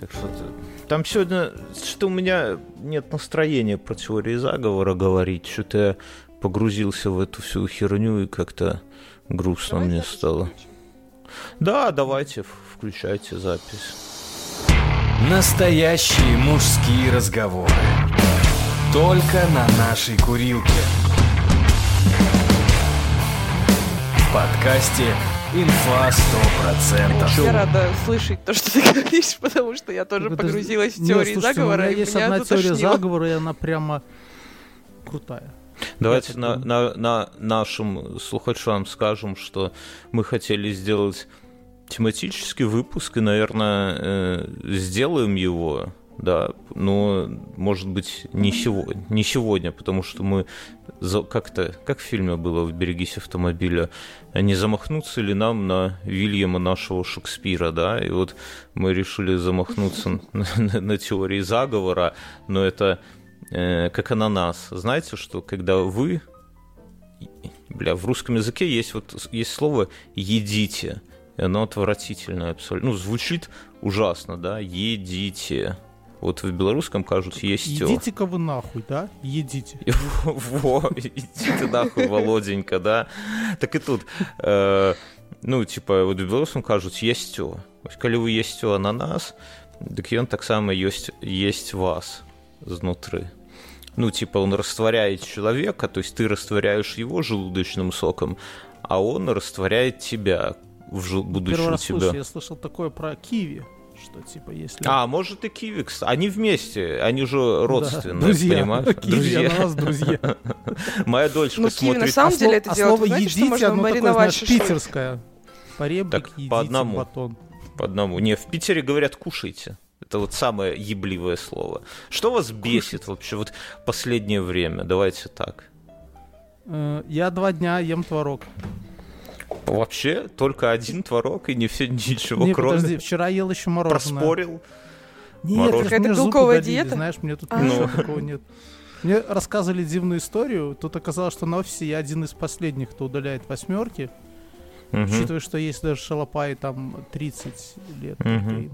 Так что там сегодня что у меня нет настроения про теории заговора говорить, что-то я погрузился в эту всю херню и как-то грустно давайте мне стало. Включим. Да, давайте, включайте запись. Настоящие мужские разговоры. Только на нашей курилке. В подкасте Инфа 100%. Я рада слышать то, что ты говоришь, потому что я тоже погрузилась в теорию заговора. У меня есть одна теория заговора, и она прямо крутая. Давайте на, на, на нашим слухачам скажем, что мы хотели сделать тематический выпуск, и, наверное, э, сделаем его, да, но, может быть, не сегодня, не сегодня потому что мы как-то, как в фильме было в «Берегись автомобиля», не замахнуться ли нам на Вильяма нашего Шекспира, да, и вот мы решили замахнуться на, на, на теории заговора, но это э, как ананас. Знаете, что когда вы, бля, в русском языке есть вот есть слово «едите», и оно отвратительное абсолютно, ну, звучит ужасно, да, «едите», вот в белорусском кажут есть Идите-ка вы нахуй, да? Едите. Во, идите нахуй, Володенька, да? Так и тут, э, ну, типа, вот в белорусском кажут есть Калі вы есть ананас, дык ён таксама ёсць есть вас знутры. Ну, типа, он растворяет человека, то есть ты растворяешь его желудочным соком, а он растворяет тебя в жел... будущем тебя. Слышу, я слышал такое про киви что типа если... А, может и Кивикс. Они вместе, они же родственные, да, друзья. понимаешь? Киви, друзья. нас друзья. Моя дочка ну, смотрит... на самом деле это а делает, слово едите, оно такое, знаешь, питерское. Поребрик, так, едите, по одному. батон. По одному. Не, в Питере говорят «кушайте». Это вот самое ебливое слово. Что вас бесит Кушать. вообще вот последнее время? Давайте так. Э, я два дня ем творог. Вообще только один творог и не все ничего, не, кроме... подожди, вчера ел еще мороженое. Проспорил? Нет, какая-то белковая диета? Знаешь, мне тут а. ничего такого нет. Мне рассказывали дивную историю. Тут оказалось, что на офисе я один из последних, кто удаляет восьмерки. Угу. Учитывая, что есть даже шалопаи там 30 лет. Угу.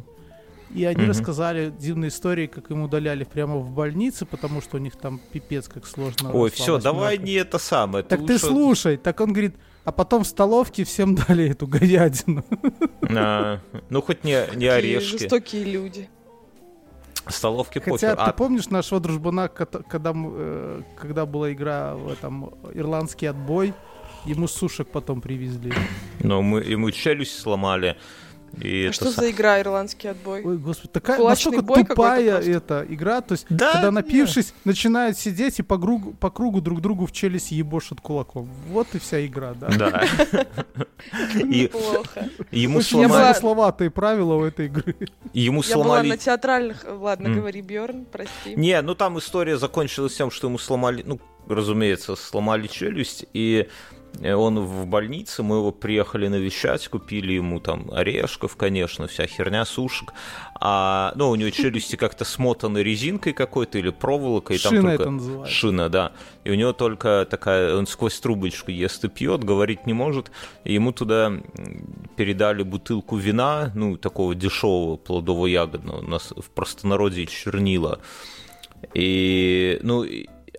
И они угу. рассказали дивные истории, как им удаляли прямо в больнице, потому что у них там пипец как сложно. Ой, все, давай не это самое. Так ты, ты слушай, так он говорит, а потом в столовке всем дали эту говядину. А, ну, хоть не, не орешки. жестокие люди. Столовки Хотя похер. ты а... помнишь нашего дружбана, когда, э, когда была игра в этом ирландский отбой, ему сушек потом привезли. Ну, мы ему челюсть сломали. И а что за игра ирландский отбой? Ой, господи, такая настолько тупая эта игра, то есть, да, когда напившись, нет. начинают сидеть и по кругу, по кругу друг другу в челюсть ебошат кулаком. Вот и вся игра, да. Да. Неплохо. Ему сломали... словатые правила у этой игры. Ему сломали... Я была на театральных... Ладно, говори, Бьорн, прости. Не, ну там история закончилась тем, что ему сломали... Ну, разумеется, сломали челюсть, и он в больнице, мы его приехали навещать, купили ему там орешков, конечно, вся херня, сушек. А, ну, у него челюсти как-то смотаны резинкой какой-то или проволокой. Шина там только... это называется. Шина, да. И у него только такая, он сквозь трубочку ест и пьет, говорить не может. И ему туда передали бутылку вина, ну, такого дешевого плодово-ягодного, у нас в простонародье чернила. И, ну,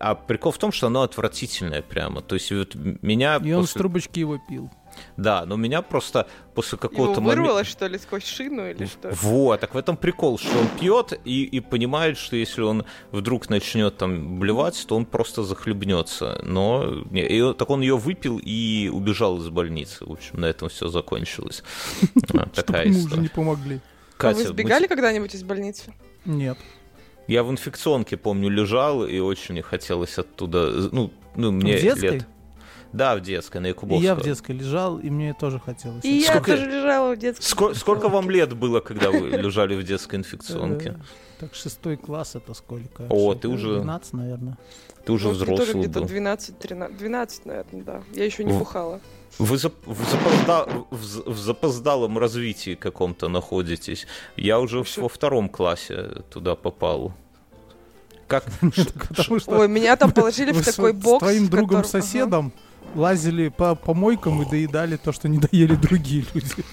а прикол в том, что оно отвратительное прямо. То есть вот меня... И он с трубочки его пил. Да, но меня просто после какого-то момента... вырвало, что ли, сквозь шину или что? Вот, так в этом прикол, что он пьет и, и понимает, что если он вдруг начнет там блевать, то он просто захлебнется. Но не, и, так он ее выпил и убежал из больницы. В общем, на этом все закончилось. Такая история. не помогли. А вы сбегали когда-нибудь из больницы? Нет. Я в инфекционке, помню, лежал, и очень хотелось оттуда... Ну, ну мне в детской? лет... Да, в детской, на Якубовского. И я в детской лежал, и мне тоже хотелось. И я тоже лежала в детской. Сколько, сколько вам лет было, когда вы лежали в детской инфекционке? Э, так, шестой класс это сколько? О, ты уже... 12, наверное. Ты уже взрослый был. где-то 12-13, 12, наверное, да. Я еще не бухала. Вы зап в, запозда в, в запоздалом развитии каком-то находитесь. Я уже Что? во втором классе туда попал. Как? Ой, меня там положили в такой бокс. С твоим другом-соседом лазили по помойкам и доедали то, что не доели другие люди.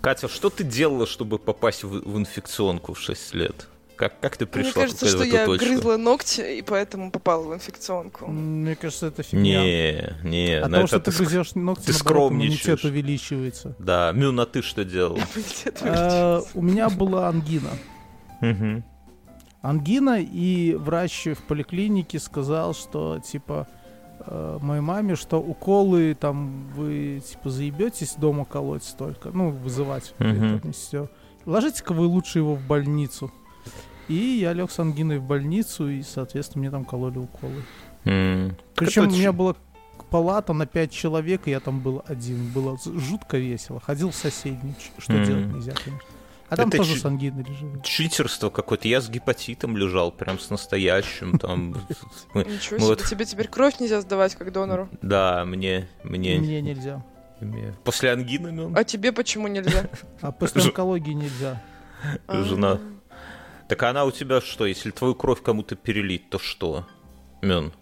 Катя, что ты делала, чтобы попасть в, в инфекционку в 6 лет? Как, как ты пришла Мне кажется, что я точку? грызла ногти, и поэтому попала в инфекционку. Мне кажется, это фигня. Не, не. А того, что ты грызешь ногти, ты скромничаешь. иммунитет увеличивается. Да. Мюн, а ты что делал? А, у меня была ангина. Ангина, и врач в поликлинике сказал, что, типа, э, моей маме, что уколы там вы типа заебетесь дома колоть столько, ну вызывать. Ложите-ка вы лучше его в больницу. И я лег с ангиной в больницу, и, соответственно, мне там кололи уколы. Mm. Причем у меня была палата на пять человек, и я там был один. Было жутко весело. Ходил в соседний, что mm. делать нельзя, конечно. А там это тоже ч- с ангиной лежит. Читерство какое-то. Я с гепатитом лежал, прям с настоящим. Там. Ничего себе, тебе теперь кровь нельзя сдавать как донору. Да, мне... Мне, мне нельзя. После ангины, ну. А тебе почему нельзя? А после онкологии нельзя. Жена так она у тебя что, если твою кровь кому-то перелить, то что? Мен.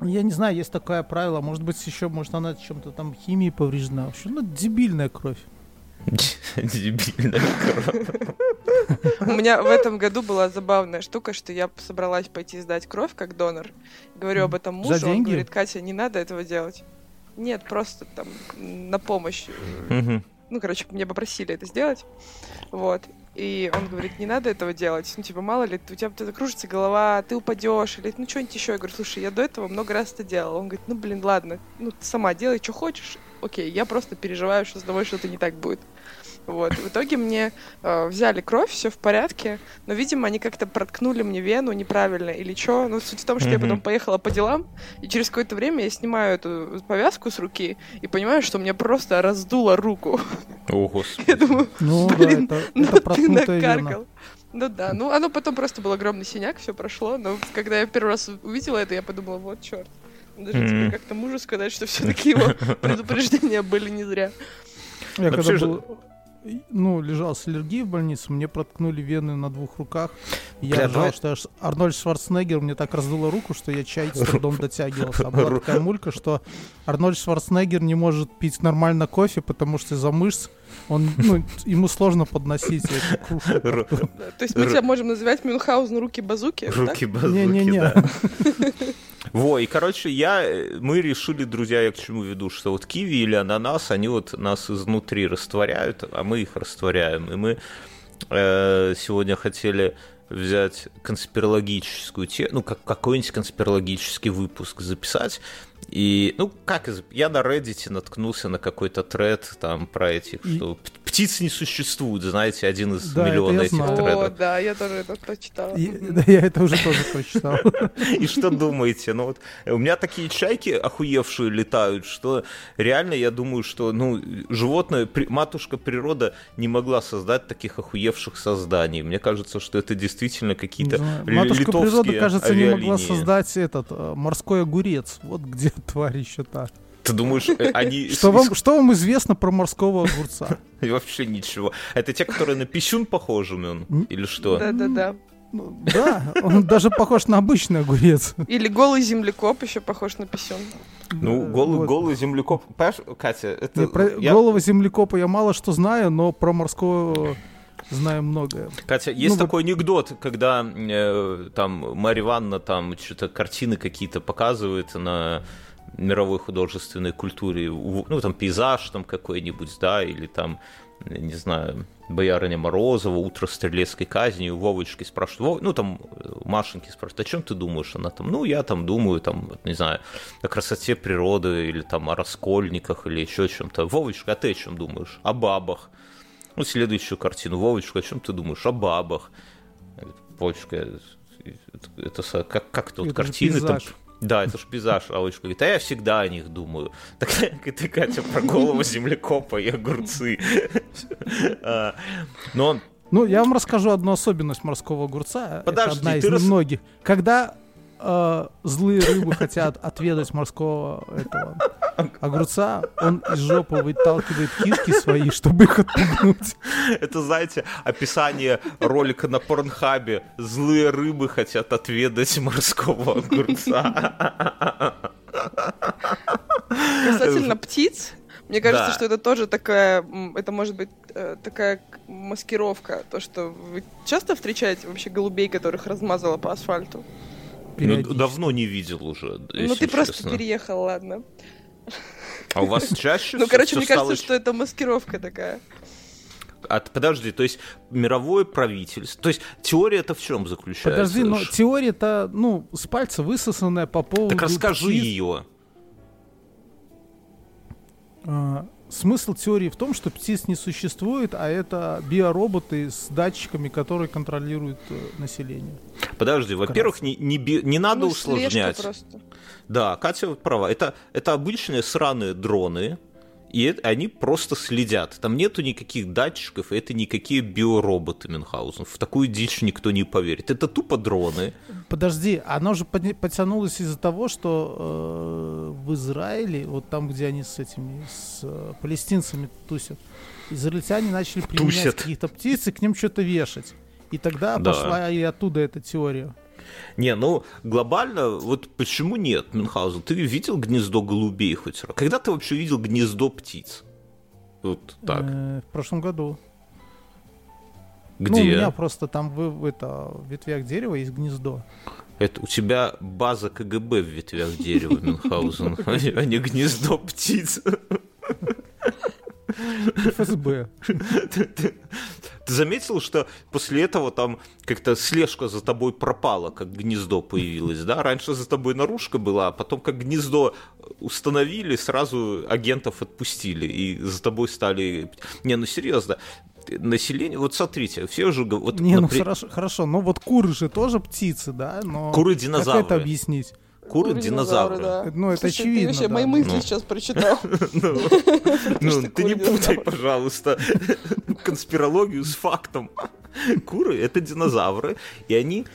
Я не знаю, есть такое правило. Может быть, еще, может, она чем-то там химией повреждена. Вообще, ну, дебильная кровь. Дебильная кровь. У меня в этом году была забавная штука, что я собралась пойти сдать кровь как донор. Говорю об этом мужу, он говорит, Катя, не надо этого делать. Нет, просто там на помощь. Ну, короче, мне попросили это сделать. Вот. И он говорит, не надо этого делать. Ну, типа, мало ли, у тебя закружится голова, ты упадешь, или ну что-нибудь еще. Я говорю, слушай, я до этого много раз это делал. Он говорит, ну, блин, ладно, ну, ты сама делай, что хочешь. Окей, я просто переживаю, что с тобой что-то не так будет. Вот. В итоге мне э, взяли кровь, все в порядке, но, видимо, они как-то проткнули мне вену неправильно или что. Но суть в том, что mm-hmm. я потом поехала по делам, и через какое-то время я снимаю эту повязку с руки и понимаю, что мне просто раздуло руку. О, господи. Я думаю, ну, блин, да, это, это ну ты накаркал. Ну да, ну оно потом просто был огромный синяк, все прошло, но когда я первый раз увидела это, я подумала, вот черт. Даже mm-hmm. теперь как-то мужу сказать, что все-таки его предупреждения были не зря. Я когда был ну, лежал с аллергией в больнице, мне проткнули вены на двух руках. Я Бля, ржал, что аж Арнольд Шварценеггер мне так раздуло руку, что я чай с трудом дотягивался. А была такая мулька, что Арнольд Шварценеггер не может пить нормально кофе, потому что из-за мышц он, ну, ему сложно подносить эту кружку. То есть мы тебя можем называть Мюнхгаузен руки-базуки? Руки-базуки, Не-не-не. Во, и, короче, я, мы решили, друзья, я к чему веду, что вот киви или ананас, они вот нас изнутри растворяют, а мы их растворяем. И мы э, сегодня хотели взять конспирологическую тему, ну, как какой-нибудь конспирологический выпуск записать, и, ну, как, я на Reddit наткнулся на какой-то тред там про этих, что птиц не существует, знаете, один из да, миллиона этих знаю. тредов. О, да, я тоже это прочитал. И, да, я это уже тоже прочитал. И что думаете? Ну, вот у меня такие чайки охуевшие летают, что реально я думаю, что, ну, животное, матушка природа не могла создать таких охуевших созданий. Мне кажется, что это действительно какие-то Матушка природа, кажется, не могла создать этот э, морской огурец. Вот где тварь еще та. Ты думаешь, э, они... Что вам, что вам известно про морского огурца? И вообще ничего. Это те, которые на писюн похожи, он? Или что? Да-да-да. Ну, да, он даже похож на обычный огурец. Или голый землекоп еще похож на писюн. Ну, голый, вот. голый землекоп. Понимаешь, Катя, это... Не, про я... Голого землекопа я мало что знаю, но про морского знаем многое. Катя, есть ну, такой вот... анекдот, когда э, там Марья Ивановна там что-то картины какие-то показывает на мировой художественной культуре, ну, там, пейзаж там какой-нибудь, да, или там, не знаю, Боярыня Морозова, «Утро стрелецкой казни», у Вовочки спрашивают, ну, там, Машеньки спрашивают, о чем ты думаешь? Она там, ну, я там думаю, там, не знаю, о красоте природы, или там о раскольниках, или еще о чем-то. Вовочка, а ты о чем думаешь? О бабах. Ну, следующую картину. Вовочка, о чем ты думаешь? О бабах. Вовочка, это, это как, как это вот картины там... Да, это ж пейзаж. А Вовочка говорит, а я всегда о них думаю. Так ты, Катя, про голову землекопа и огурцы. А, но ну, я вам расскажу одну особенность морского огурца. Подожди, Это одна из рас... многих. Когда э, злые рыбы хотят отведать морского этого огурца, он из жопы выталкивает кишки свои, чтобы их отпугнуть. Это, знаете, описание ролика на Порнхабе. Злые рыбы хотят отведать морского огурца. Касательно птиц, Мне кажется, да. что это тоже такая, это может быть э, такая маскировка, то, что вы часто встречаете вообще голубей, которых размазало по асфальту? Ну, давно не видел уже. Ну, ты честно. просто переехал, ладно. А у вас чаще Ну, короче, мне кажется, что это маскировка такая. А, подожди, то есть мировое правительство, то есть теория это в чем заключается? Подожди, но теория-то, ну, с пальца высосанная по поводу... Так расскажи ее. Смысл теории в том, что птиц не существует, а это биороботы с датчиками, которые контролируют э, население. Подожди, во-первых, не, не, би, не надо ну, усложнять. Да, Катя права. Это, это обычные сраные дроны, и это, они просто следят. Там нету никаких датчиков, это никакие биороботы Мюнхгаузен. В такую дичь никто не поверит. Это тупо дроны. Подожди, оно же потянулось из-за того, что э, в Израиле, вот там, где они с этими, с э, палестинцами тусят, израильтяне начали применять каких-то птиц и к ним что-то вешать. И тогда да. пошла и оттуда эта теория. Не, ну, глобально, вот почему нет, Мюнхгаузен? Ты видел гнездо голубей хоть раз? Когда ты вообще видел гнездо птиц? Вот так. Э, в прошлом году. Где? Ну, у меня просто там в, в, это, в ветвях дерева есть гнездо. Это у тебя база КГБ в ветвях дерева, Мюнхгаузен, а не гнездо птиц. ФСБ. Ты заметил, что после этого там как-то слежка за тобой пропала, как гнездо появилось, да? Раньше за тобой наружка была, а потом как гнездо установили, сразу агентов отпустили, и за тобой стали... Не, ну серьезно, население, вот смотрите, все же... Вот, не, ну хорошо, хорошо, но вот куры же тоже птицы, да? Но куры динозавры. Как это объяснить? Куры, динозавры. Да. Ну, это Слушай, очевидно. Ты вообще да. мои мысли ну. сейчас прочитал. Ну, ну ты не путай, пожалуйста, конспирологию с фактом. Куры — это динозавры, и они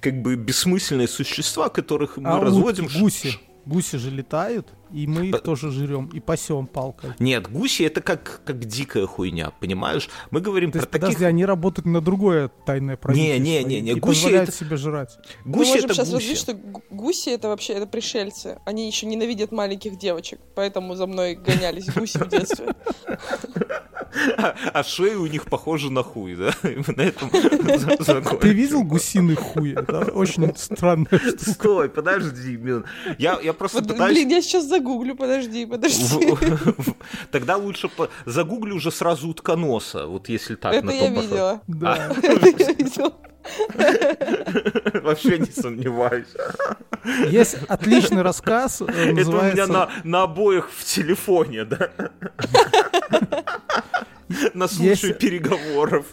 как бы бессмысленные существа, которых мы а разводим... гуси. Гуси же летают, и мы их тоже жрем и пасем палкой. Нет, гуси это как, как дикая хуйня, понимаешь? Мы говорим То про есть, таких... Подожди, они работают на другое тайное правительство. Не, не, не, не. И гуси позволяют это... себе жрать. Гуси Мы можем это сейчас гуси. развить, что гуси это вообще это пришельцы. Они еще ненавидят маленьких девочек, поэтому за мной гонялись гуси в детстве. А, шеи у них похожи на хуй, да? на этом Ты видел гусиный хуй? Это очень странная штука. Стой, подожди, Я, я просто пытаюсь... Блин, я сейчас загуглю, подожди, подожди. Тогда лучше загуглю уже сразу утконоса, вот если так. Это я видела. Да. Это я видела. Вообще не сомневаюсь. Есть отличный рассказ. называется... Это у меня на, на обоих в телефоне, да? На случай переговоров.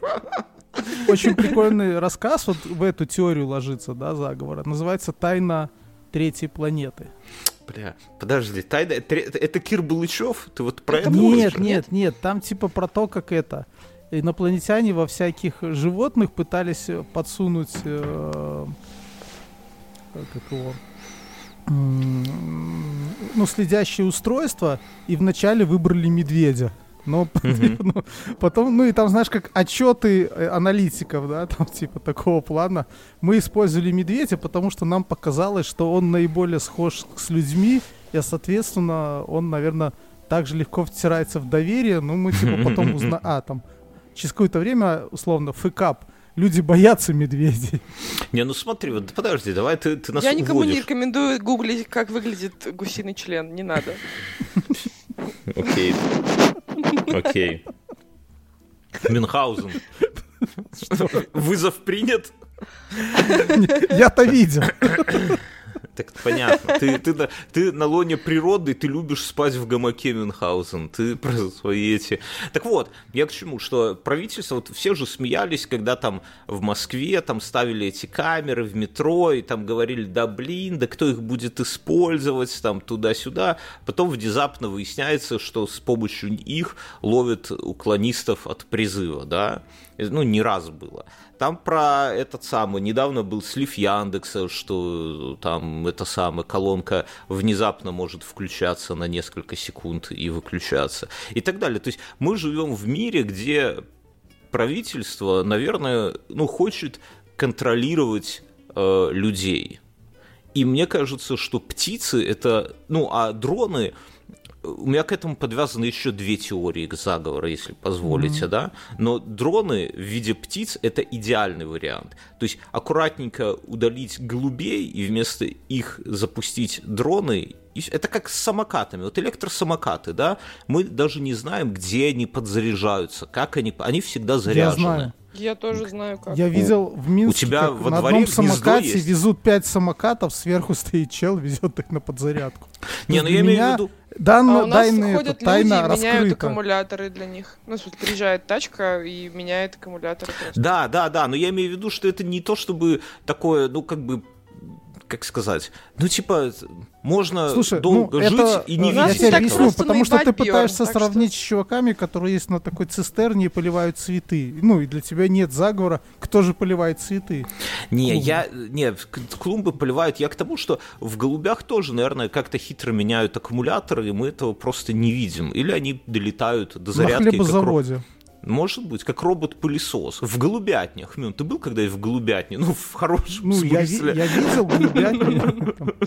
Очень прикольный рассказ, вот в эту теорию ложится, да, заговора. Называется «Тайна третьей планеты». Бля, подожди, тайна, это Кир Булычев? Ты вот про это Нет, нет, нет, там типа про то, как это инопланетяне во всяких животных пытались подсунуть э, как его ну, следящее устройство, и вначале выбрали медведя. Но mm-hmm. ну, потом, ну и там, знаешь, как отчеты э, аналитиков, да, там типа такого плана. Мы использовали медведя, потому что нам показалось, что он наиболее схож с людьми, и, соответственно, он, наверное, также легко втирается в доверие, но мы типа потом узнаем, а, там, через какое-то время, условно, фэкап, люди боятся медведей. Не, ну смотри, вот подожди, давай ты, ты нас Я никому уводишь. не рекомендую гуглить, как выглядит гусиный член, не надо. Окей. Окей. Мюнхгаузен. Вызов принят? Я-то видел. Так понятно. Ты, ты, ты на лоне природы, ты любишь спать в гамаке Мюнхгаузен. Ты про свои эти... Так вот, я к чему, что правительство, вот все же смеялись, когда там в Москве там ставили эти камеры в метро, и там говорили, да блин, да кто их будет использовать, там туда-сюда. Потом внезапно выясняется, что с помощью их ловят уклонистов от призыва, да ну, не раз было. Там про этот самый, недавно был слив Яндекса, что там эта самая колонка внезапно может включаться на несколько секунд и выключаться и так далее. То есть мы живем в мире, где правительство, наверное, ну, хочет контролировать э, людей. И мне кажется, что птицы это, ну, а дроны у меня к этому подвязаны еще две теории заговора, если позволите, mm-hmm. да. Но дроны в виде птиц это идеальный вариант. То есть аккуратненько удалить голубей и вместо их запустить дроны. Это как с самокатами. Вот электросамокаты, да, мы даже не знаем, где они подзаряжаются, как они, они всегда заряжены. Я знаю. Я тоже знаю, как. Я видел в Минске, У тебя во на одном самокате есть? везут пять самокатов, сверху стоит чел, везет их на подзарядку. Не, ну я имею в виду... Дан, а у нас ходят это, тайна люди и меняют аккумуляторы для них. Ну, суть, приезжает тачка и меняет аккумуляторы. Просто. Да, да, да, но я имею в виду, что это не то, чтобы такое, ну, как бы как сказать, ну типа можно Слушай, долго ну, жить это, и не видеть. Я тебе объясню, потому что ты пытаешься сравнить что... с чуваками, которые есть на такой цистерне и поливают цветы. Ну и для тебя нет заговора, кто же поливает цветы. Не, клумбы. я не клумбы поливают. Я к тому, что в голубях тоже, наверное, как-то хитро меняют аккумуляторы, и мы этого просто не видим. Или они долетают до зарядки. На хлебозаводе. Как может быть, как робот-пылесос. В голубятнях. Мин, ты был когда и в голубятне? Ну, в хорошем ну, смысле. Я, я видел голубятню.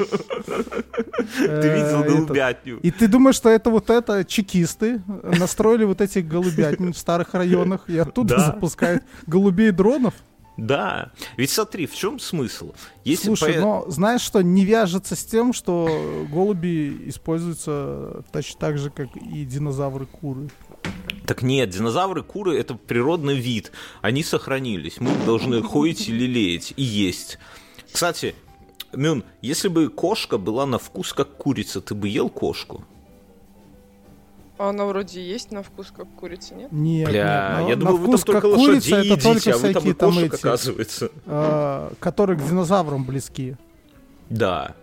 Ты видел э, голубятню. И ты думаешь, что это вот это чекисты настроили вот эти голубятни в старых районах и оттуда запускают голубей дронов? Да, ведь смотри, в чем смысл? Если Слушай, по... но знаешь что, не вяжется с тем, что голуби используются точно так же, как и динозавры-куры. Так нет, динозавры, куры – это природный вид. Они сохранились. Мы должны ходить и лелеять, и есть. Кстати, Мюн, если бы кошка была на вкус как курица, ты бы ел кошку? А она вроде есть на вкус как курица, нет? Нет, Бля, нет. я думал, вы там только курица, это едите, только а вы там и кошек, там эти, оказывается. Э, которые к динозаврам близки. Да.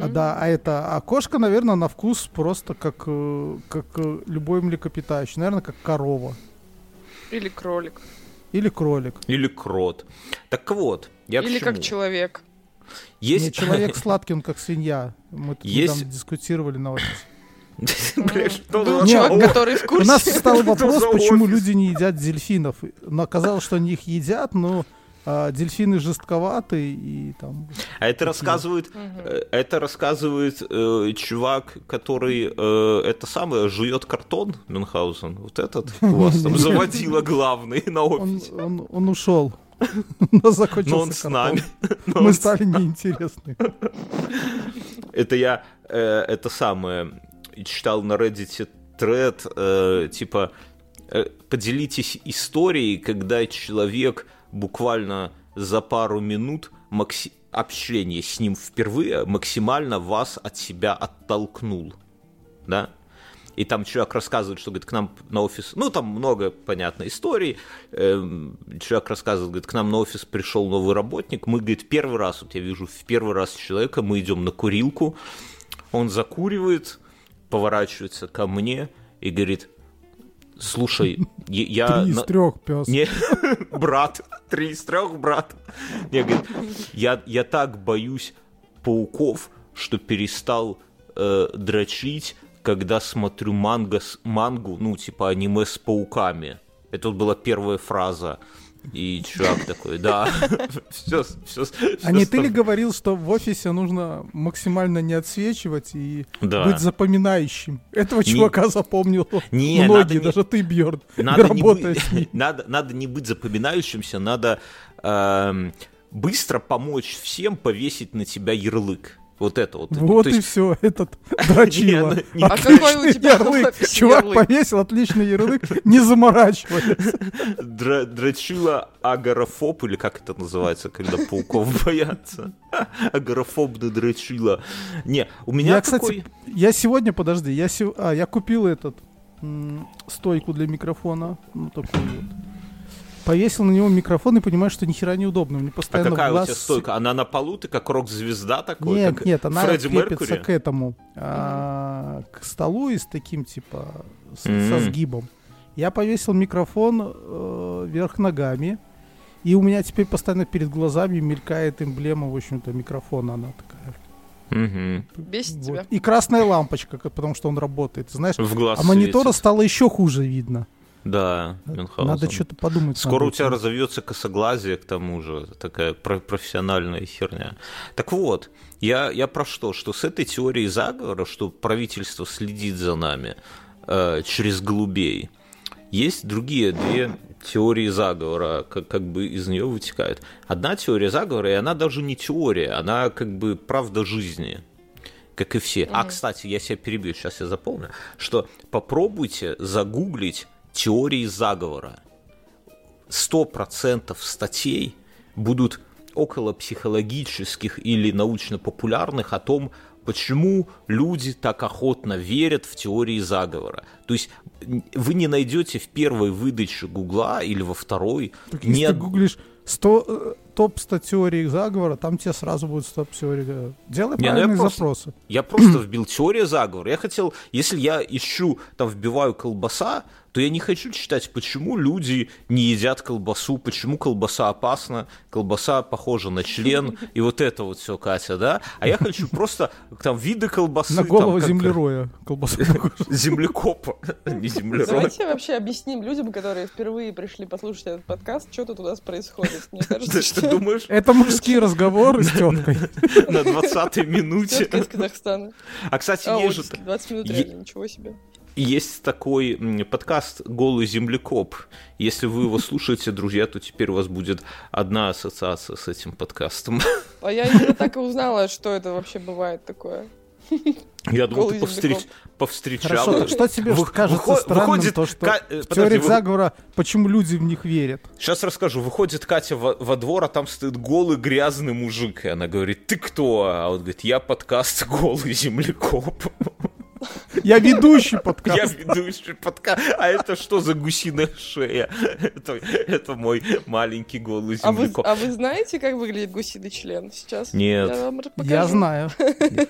А, да, а это, а кошка, наверное, на вкус просто как, э, как э, любой млекопитающий, наверное, как корова. Или кролик. Или кролик. Или крот. Так вот, я Или как человек. Есть... Не, человек сладкий, он как свинья. Мы тут Есть... недавно дискутировали на офисе. Был чувак, который в курсе. У нас встал вопрос, почему люди не едят дельфинов. Но оказалось, что они их едят, но а, дельфины жестковаты и там. А это рассказывает, э, это рассказывает э, чувак, который э, это самое жует картон Мюнхгаузен. Вот этот у вас там заводила главный на офисе. Он, он, он ушел. Но закончился Но он с нами. Но Мы стали неинтересны. Это я э, это самое читал на Reddit тред, э, типа э, поделитесь историей, когда человек буквально за пару минут макси- общения с ним впервые максимально вас от себя оттолкнул. Да? И там человек рассказывает, что, говорит, к нам на офис... Ну, там много, понятно, историй. Эм, человек рассказывает, говорит, к нам на офис пришел новый работник. Мы, говорит, первый раз, вот я вижу, в первый раз человека, мы идем на курилку. Он закуривает, поворачивается ко мне и говорит, Слушай, я... Три из трех, пес. Не, брат. Три из трех, брат. Не, говорит, я, я так боюсь пауков, что перестал э, дрочить, когда смотрю манго, мангу, ну, типа аниме с пауками. Это вот была первая фраза. И чувак такой, да, все, все. А не ты ли говорил, что в офисе нужно максимально не отсвечивать и быть запоминающим? Этого чувака запомнил многие, даже ты, Бьерн, работаешь надо, надо не быть запоминающимся, надо эм, быстро помочь всем повесить на тебя ярлык. Вот это вот. Вот и все, этот дрочила. А какой у тебя ярлык? Чувак повесил отличный ярлык, не заморачиваясь. Дрочила агорафоб, или как это называется, когда пауков боятся? Агорафоб да дрочила. Не, у меня кстати, я сегодня, подожди, я, а, я купил этот стойку для микрофона, ну такую вот повесил на него микрофон и понимаешь, что ни хера неудобно. Мне постоянно а какая глаз... у тебя стойка? Она на полу, ты как рок-звезда такой? Нет, как нет, она Фредди крепится Меркури? к этому, а, к столу и с таким, типа, с, mm-hmm. со сгибом. Я повесил микрофон э, вверх ногами, и у меня теперь постоянно перед глазами мелькает эмблема, в общем-то, микрофона, она такая. Угу. Бесит вот. тебя. И красная лампочка, потому что он работает. Знаешь, в глаз а монитора светит. стало еще хуже видно. Да, Мюнхгаузен. Надо что-то подумать. Скоро у тебя разовьется косоглазие, к тому же, такая профессиональная херня. Так вот, я, я про что? Что с этой теорией заговора, что правительство следит за нами э, через голубей, есть другие две теории заговора, как, как бы из нее вытекают. Одна теория заговора, и она даже не теория, она как бы правда жизни как и все. Mm-hmm. А, кстати, я себя перебью, сейчас я запомню, что попробуйте загуглить теории заговора. Сто процентов статей будут около психологических или научно-популярных о том, почему люди так охотно верят в теории заговора. То есть вы не найдете в первой выдаче Гугла или во второй... Так, если ты гуглишь 100, э, топ-100 теорий заговора, там тебе сразу будет стоп теории. Делай не, ну правильные ну запросы. Просто, я просто вбил теория заговора. Я хотел, если я ищу, там вбиваю колбаса, то я не хочу читать, почему люди не едят колбасу, почему колбаса опасна, колбаса похожа на член, и вот это вот все, Катя, да? А я хочу просто там виды колбасы. На голову там, землероя колбасу Землекопа, не землероя. Давайте вообще объясним людям, которые впервые пришли послушать этот подкаст, что тут у нас происходит. Мне кажется, что... Ты думаешь? Это мужские разговоры с теткой. На 20-й минуте. Тетка из Казахстана. А, кстати, есть же... 20 минут реально, ничего себе есть такой подкаст «Голый землекоп». Если вы его слушаете, друзья, то теперь у вас будет одна ассоциация с этим подкастом. А я именно так и узнала, что это вообще бывает такое. Я думаю, ты повстреч... повстречал. Хорошо, что тебе Вы... кажется Выход... странным, выходит... то, что Ка... в теории вы... заговора, почему люди в них верят? Сейчас расскажу. Выходит Катя во, во двор, а там стоит голый грязный мужик, и она говорит, ты кто? А он говорит, я подкаст «Голый землекоп». Я ведущий подкаст. Я ведущий подкаст. А это что за гусиная шея? Это, это мой маленький голый землекоп. А вы, а вы знаете, как выглядит гусиный член сейчас? Нет. Я, вам я знаю.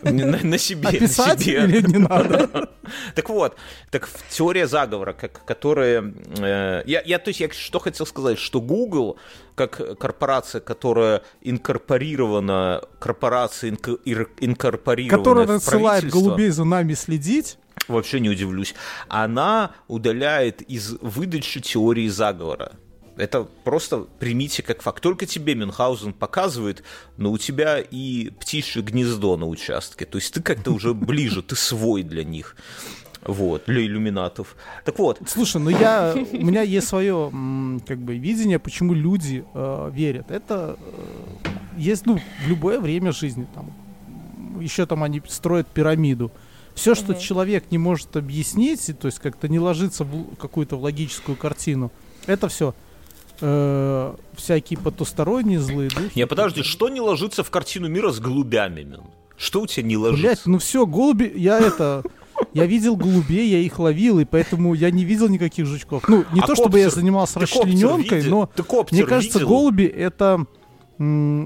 На, на себе. Описать на себе. или не надо? Так вот, так в теория заговора, как, которая... Э, я, я, то есть, я что хотел сказать, что Google как корпорация, которая инкорпорирована, корпорация инк, инкорпорирована Которая насылает голубей за нами следить, вообще не удивлюсь, она удаляет из выдачи теории заговора. Это просто примите как факт. Только тебе Мюнхгаузен показывает, но у тебя и птичье гнездо на участке. То есть ты как-то уже ближе, ты свой для них. Вот, для иллюминатов. Так вот. Слушай, ну я, у меня есть свое как бы видение, почему люди э, верят. Это э, есть, ну, в любое время жизни. Там, еще там они строят пирамиду. Все, что угу. человек не может объяснить, то есть как-то не ложится в какую-то логическую картину, это все э, всякие потусторонние злые духи. Не, подожди, что не ложится в картину мира с голубями? Что у тебя не ложится? Блять, ну все, голуби, я это... Я видел голубей, я их ловил, и поэтому я не видел никаких жучков. Ну, не а то, коптер, чтобы я занимался расчлененкой, но мне кажется, видел? голуби это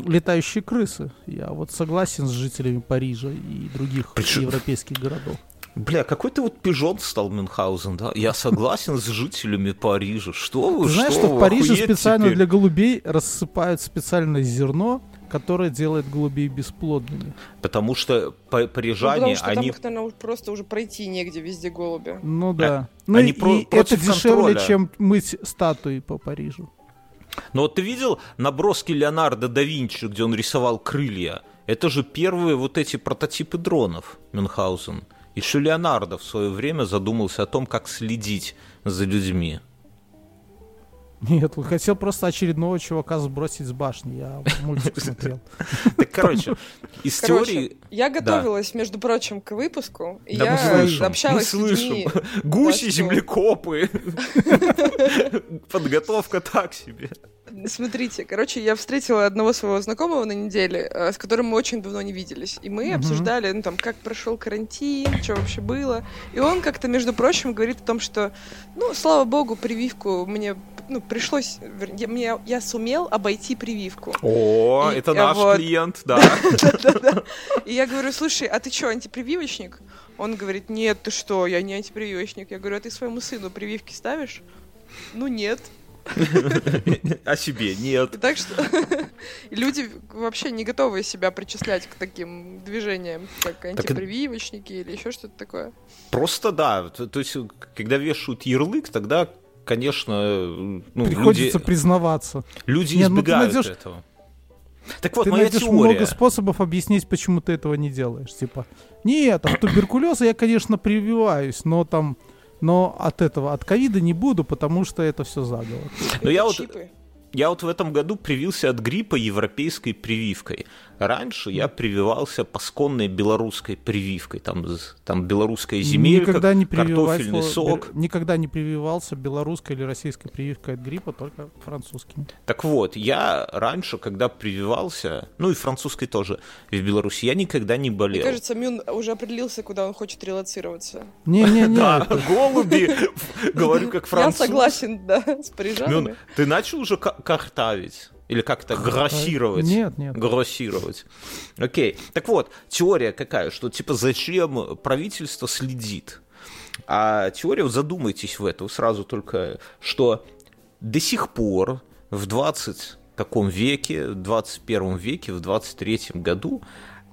летающие крысы. Я вот согласен с жителями Парижа и других Причем... европейских городов. Бля, какой ты вот пижон стал Мюнхгаузен, да? Я согласен с жителями Парижа. Что вы, Ты знаешь, что, что в Париже специально теперь? для голубей рассыпают специальное зерно, которое делает голубей бесплодными. Потому что парижане, ну, потому что они... там их, наверное, просто уже пройти негде везде голуби. Ну да. А, ну они и про- это дешевле, контроля. чем мыть статуи по Парижу. Но вот ты видел наброски Леонардо да Винчи, где он рисовал крылья? Это же первые вот эти прототипы дронов Мюнхгаузен. Еще Леонардо в свое время задумался о том, как следить за людьми. Нет, он хотел просто очередного чувака сбросить с башни. Я мультик смотрел. Так, короче, из теории... Я готовилась, между прочим, к выпуску. Я общалась с людьми. Гуси, землекопы. Подготовка так себе. Смотрите, короче, я встретила одного своего знакомого на неделе, э, с которым мы очень давно не виделись. И мы обсуждали, ну, там, как прошел карантин, что вообще было. И он как-то, между прочим, говорит о том, что, ну, слава богу, прививку мне ну, пришлось, я, мне, я сумел обойти прививку. О, и, это наш вот. клиент, да. И я говорю, слушай, а ты что, антипрививочник? Он говорит, нет, ты что, я не антипрививочник. Я говорю, а ты своему сыну прививки ставишь? Ну, нет. О себе нет. Так что люди вообще не готовы себя причислять к таким движениям, как антипрививочники или еще что-то такое. Просто да. То есть, когда вешают ярлык, тогда конечно, ну, приходится люди, признаваться. Люди Нет, избегают ну, найдешь, этого. Так вот, ты моя найдешь теория. много способов объяснить, почему ты этого не делаешь. Типа, нет, от туберкулеза я, конечно, прививаюсь, но там, но от этого, от ковида не буду, потому что это все заговор. Но я вот, я вот в этом году привился от гриппа европейской прививкой. Раньше я прививался пасконной белорусской прививкой. Там, там белорусская земелька, никогда не картофельный сок. Никогда не прививался белорусской или российской прививкой от гриппа, только французским. Так вот, я раньше, когда прививался, ну и французской тоже в Беларуси, я никогда не болел. Мне кажется, Мюн уже определился, куда он хочет релацироваться. Не-не-не. Да, голуби, говорю как француз. Я согласен, да, с парижанами. Ты начал уже картавить? Или как-то гроссировать? Нет, нет. Гроссировать. Окей. Так вот, теория какая, что типа зачем правительство следит? А теория, задумайтесь в этом сразу только, что до сих пор в 20 таком веке, в 21 веке, в 23 году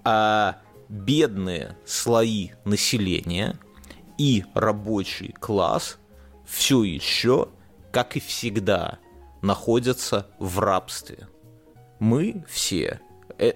а бедные слои населения и рабочий класс все еще, как и всегда, находятся в рабстве. Мы все э,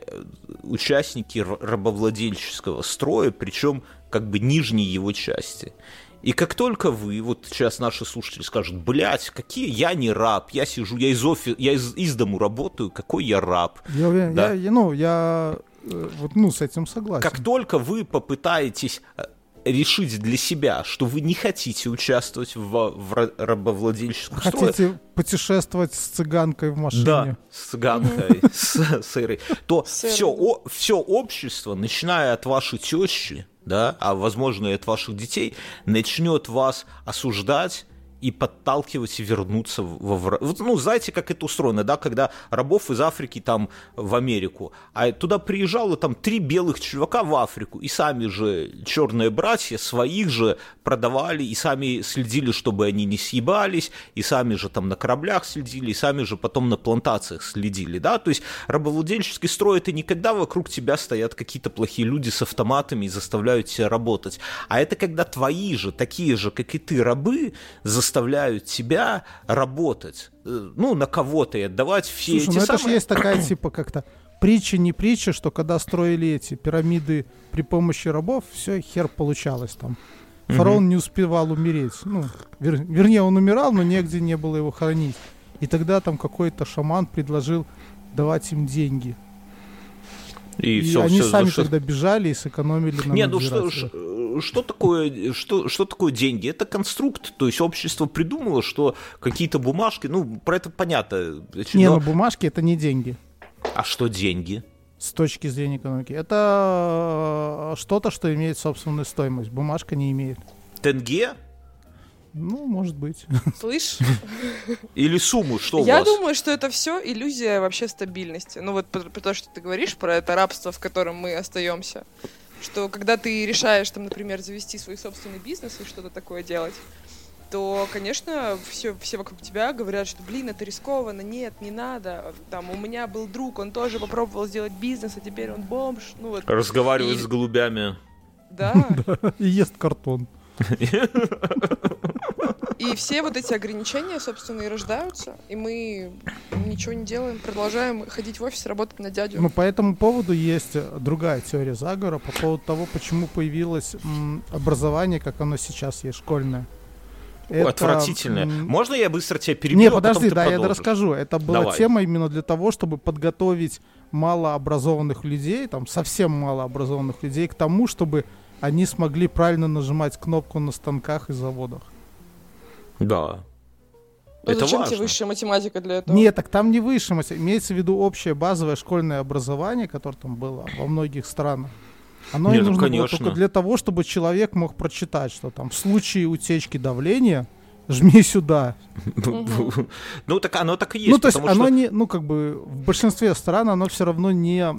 участники рабовладельческого строя, причем как бы нижней его части. И как только вы, вот сейчас наши слушатели скажут, блядь, какие я не раб, я сижу, я из офис, я из, из дому работаю, какой я раб. Я, да? я, ну, я э, вот, ну, с этим согласен. Как только вы попытаетесь э, решить для себя, что вы не хотите участвовать в, в рабовладельческом Хотите строе, путешествовать с цыганкой в машине. Да, с цыганкой, с сырой. То все, все общество, начиная от вашей тещи, да, а возможно и от ваших детей, начнет вас осуждать и подталкивать вернуться во ну, знаете, как это устроено, да, когда рабов из Африки там в Америку, а туда приезжало там три белых чувака в Африку, и сами же черные братья своих же продавали, и сами следили, чтобы они не съебались, и сами же там на кораблях следили, и сами же потом на плантациях следили, да, то есть рабовладельческий строй это никогда вокруг тебя стоят какие-то плохие люди с автоматами и заставляют тебя работать, а это когда твои же, такие же, как и ты, рабы, за заставляют тебя работать, э, ну, на кого-то и отдавать все Слушай, эти ну самые... это же есть такая, типа, как-то притча, не притча, что когда строили эти пирамиды при помощи рабов, все хер получалось там. Фараон угу. не успевал умереть. Ну, вер, вернее, он умирал, но негде не было его хоронить. И тогда там какой-то шаман предложил давать им деньги. И, и все, они все, сами все... тогда бежали и сэкономили на Нет, ну что, что такое, что, что такое деньги? Это конструкт, то есть общество придумало, что какие-то бумажки, ну, про это понятно. Не, но... ну бумажки это не деньги. А что деньги? С точки зрения экономики. Это что-то, что имеет собственную стоимость. Бумажка не имеет. Тенге? Ну, может быть. Слышь? Или сумму, что у Я вас? думаю, что это все иллюзия вообще стабильности. Ну вот про, то, что ты говоришь, про это рабство, в котором мы остаемся. Что когда ты решаешь, там, например, завести свой собственный бизнес и что-то такое делать, то, конечно, все, все вокруг тебя говорят, что, блин, это рискованно, нет, не надо. Там, у меня был друг, он тоже попробовал сделать бизнес, а теперь он бомж. Ну, вот. Разговаривает и... с голубями. Да. И ест картон. И все вот эти ограничения, собственно, и рождаются, и мы ничего не делаем, продолжаем ходить в офис, работать на дядю. Ну, по этому поводу есть другая теория заговора по поводу того, почему появилось м, образование, как оно сейчас есть, школьное. Это... Отвратительное. Можно я быстро тебя перебью? Не, а подожди, да, продолжишь? я расскажу. Это была Давай. тема именно для того, чтобы подготовить малообразованных людей, там совсем малообразованных людей к тому, чтобы они смогли правильно нажимать кнопку на станках и заводах. Да. Ну, это зачем важно. тебе высшая математика для этого? Нет, так там не высшая математика. Имеется в виду общее базовое школьное образование, которое там было во многих странах. Оно Нет, нужно конечно. было только для того, чтобы человек мог прочитать, что там в случае утечки давления жми сюда. Ну, так оно так и есть. Ну, то есть оно не, ну, как бы в большинстве стран оно все равно не...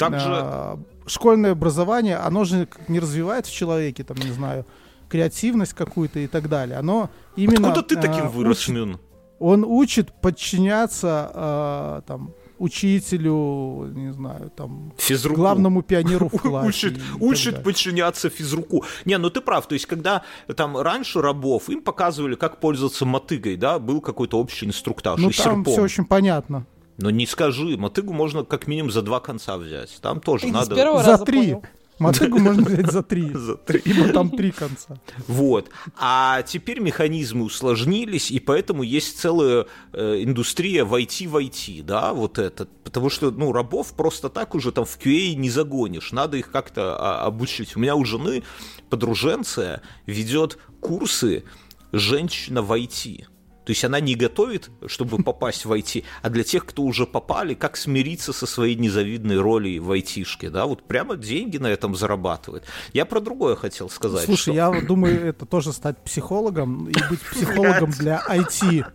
А, школьное образование, оно же не развивает в человеке, там, не знаю, креативность какую-то и так далее. Оно именно... Откуда ты таким а, вырос, Мюн? Он учит подчиняться, там, учителю, не знаю, там, физруку. главному пионеру в классе. Учит, учит подчиняться физруку. Не, ну ты прав, то есть когда там раньше рабов, им показывали, как пользоваться мотыгой, да, был какой-то общий инструктаж. Ну там все очень понятно. Но не скажи, мотыгу можно как минимум за два конца взять. Там тоже И надо... За три. Понял. Мотыгу можно взять за три. За три. Ибо там три конца. Вот. А теперь механизмы усложнились, и поэтому есть целая э, индустрия в IT в IT, да, вот это. Потому что, ну, рабов просто так уже там в QA не загонишь. Надо их как-то а, обучить. У меня у жены подруженция ведет курсы женщина в IT. То есть она не готовит, чтобы попасть в IT, а для тех, кто уже попали, как смириться со своей незавидной ролью в айтишке, да, вот прямо деньги на этом зарабатывает. Я про другое хотел сказать. Слушай, что... я думаю, это тоже стать психологом и быть психологом для IT.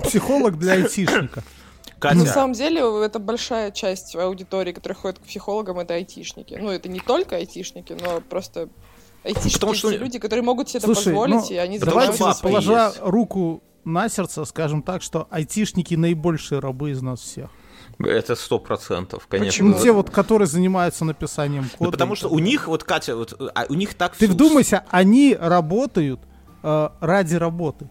Психолог для айтишника. Катя. На самом деле, это большая часть аудитории, которая ходит к психологам, это айтишники. Ну, это не только айтишники, но просто айтишники Потому что... люди, которые могут себе Слушай, это позволить, ну, и они давайте, положа руку на сердце, скажем так, что айтишники наибольшие рабы из нас всех. Это сто процентов, конечно. Почему? Те вот, которые занимаются написанием кода. Ну, потому что у них, вот, Катя, вот, а, у них так Ты все... вдумайся, они работают э, ради работы.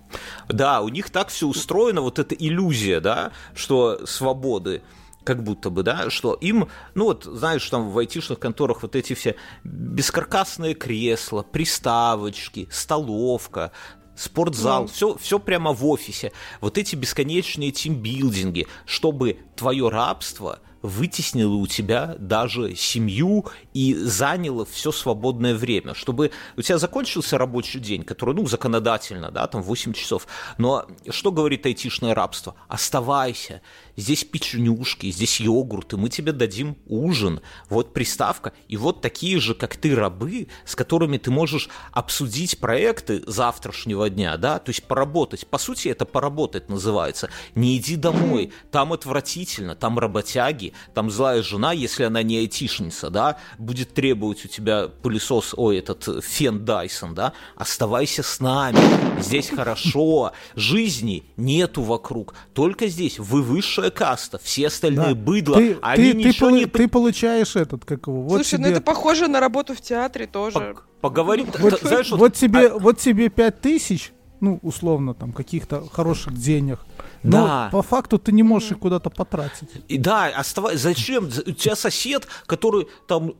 Да, у них так все устроено, вот эта иллюзия, да, что свободы как будто бы, да, что им, ну вот, знаешь, там в айтишных конторах вот эти все бескаркасные кресла, приставочки, столовка, спортзал, все, все прямо в офисе. Вот эти бесконечные тимбилдинги, чтобы твое рабство – вытеснило у тебя даже семью и заняло все свободное время, чтобы у тебя закончился рабочий день, который, ну, законодательно, да, там 8 часов, но что говорит айтишное рабство? Оставайся, здесь печенюшки, здесь йогурты, мы тебе дадим ужин, вот приставка, и вот такие же, как ты, рабы, с которыми ты можешь обсудить проекты завтрашнего дня, да, то есть поработать, по сути, это поработать называется, не иди домой, там отвратительно, там работяги, там злая жена, если она не айтишница, да, будет требовать у тебя пылесос, ой, этот фен Дайсон, да, оставайся с нами, здесь хорошо, жизни нету вокруг, только здесь. Вы высшая каста, все остальные да. быдло, ты, они ты, ничего ты, не... Ты получаешь этот, как его, вот Слушай, ну тебе... ну это похоже на работу в театре тоже. Поговорим, вот, знаешь, вот, вот тебе, а... вот тебе пять тысяч, ну, условно, там, каких-то хороших денег, но да. по факту ты не можешь их куда-то потратить. И да, оставай, зачем? У тебя сосед, который там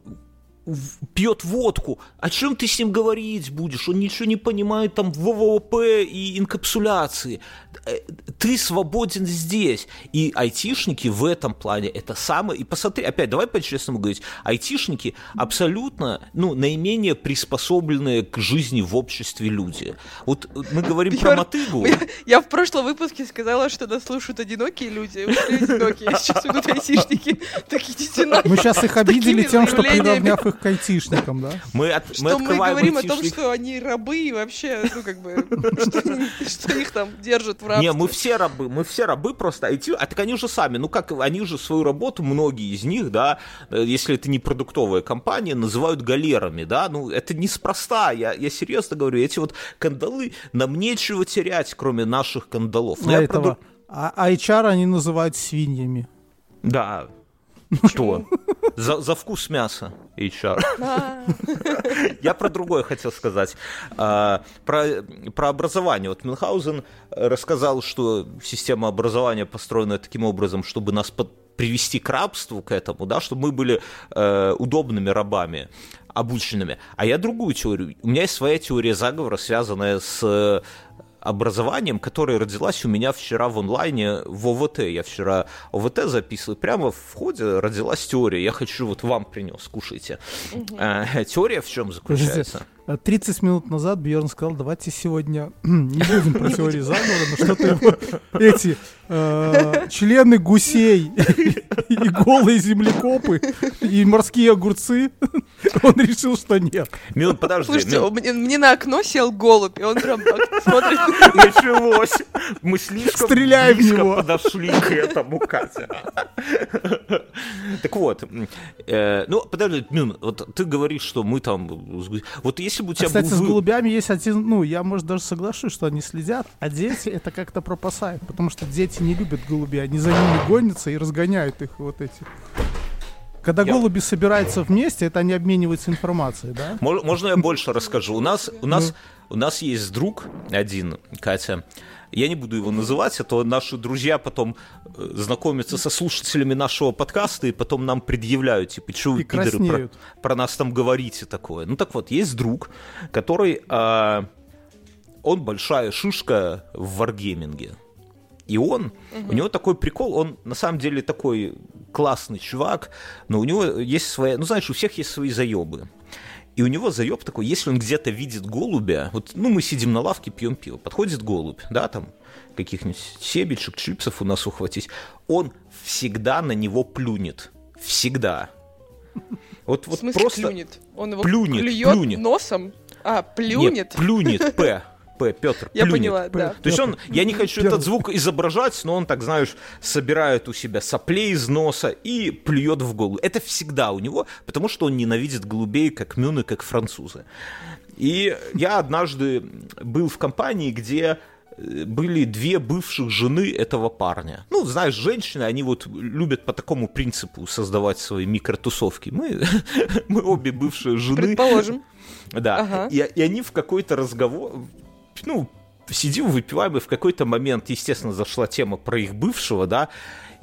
пьет водку, о чем ты с ним говорить будешь? Он ничего не понимает там в ВВП и инкапсуляции. Э, ты свободен здесь. И айтишники в этом плане это самое... И посмотри, опять, давай по-честному говорить, айтишники абсолютно, ну, наименее приспособленные к жизни в обществе люди. Вот мы говорим Бьер, про мотыгу. Я, я в прошлом выпуске сказала, что нас слушают одинокие люди. Одинокие, сейчас идут айтишники. Так идите Мы сейчас их обидели тем, что приравняв их к айтишникам, да? Мы, от, что мы, мы говорим айтишник... о том, что они рабы и вообще, ну, как бы, что, их там держат в рабстве. Не, мы все рабы, мы все рабы просто IT, а так они же сами, ну как, они же свою работу, многие из них, да, э, если это не продуктовая компания, называют галерами, да, ну это неспроста, я, я серьезно говорю, эти вот кандалы, нам нечего терять, кроме наших кандалов. Но этого. Проду... А, а HR они называют свиньями. Да, что? За, за вкус мяса HR. Я про другое хотел сказать. А, про, про образование. Вот Мюнхгаузен рассказал, что система образования построена таким образом, чтобы нас под, привести к рабству, к этому, да, чтобы мы были э, удобными рабами, обученными. А я другую теорию. У меня есть своя теория заговора, связанная с образованием, которая родилась у меня вчера в онлайне в ОВТ. Я вчера ОВТ записывал, прямо в ходе родилась теория. Я хочу, вот вам принес, кушайте. Угу. Э, теория в чем заключается? 30 минут назад Бьерн сказал, давайте сегодня не будем про теории заговора, но что-то его эти члены гусей и голые землекопы и морские огурцы, он решил, что нет. Минут, подожди. Слушайте, Мил... мне, мне на окно сел голубь, и он прям так смотрит. Началось. Мы слишком Стреляй близко в него. подошли к этому, Катя. Так вот, э, ну, подожди, Мин, вот ты говоришь, что мы там... Вот если если бы у тебя Кстати, был... с голубями есть один, ну, я, может, даже соглашусь, что они следят, а дети это как-то пропасают, потому что дети дети не любят голубей, они за ними гонятся и разгоняют их вот эти. Когда я... голуби собираются вместе, это они обмениваются информацией, да? Можно я больше расскажу? У нас, у нас, ну. у нас есть друг один, Катя. Я не буду его называть, а то наши друзья потом э, знакомятся со слушателями нашего подкаста и потом нам предъявляют, типа, что вы, пидоры, про, про нас там говорите такое. Ну так вот, есть друг, который... А, он большая шишка в варгейминге. И он, угу. у него такой прикол, он на самом деле такой классный чувак, но у него есть своя, ну знаешь, у всех есть свои заебы. И у него заеб такой, если он где-то видит голубя, вот, ну, мы сидим на лавке, пьем пиво, подходит голубь, да, там, каких-нибудь себельчик, чипсов у нас ухватить, он всегда на него плюнет. Всегда. Вот, вот В смысле просто плюнет? Он его плюнет, плюнет. носом? А, плюнет? Нет, плюнет, П. П, Петр, Я поняла, да. То есть он, я не хочу этот звук изображать, но он так, знаешь, собирает у себя соплей из носа и плюет в голову. Это всегда у него, потому что он ненавидит голубей, как мюны, как французы. И я однажды был в компании, где э, были две бывших жены этого парня. Ну, знаешь, женщины, они вот любят по такому принципу создавать свои микротусовки. Мы, мы обе бывшие жены. Предположим. Да. Ага. И, и они в какой-то разговор, ну, сидим, выпиваем, и в какой-то момент, естественно, зашла тема про их бывшего, да,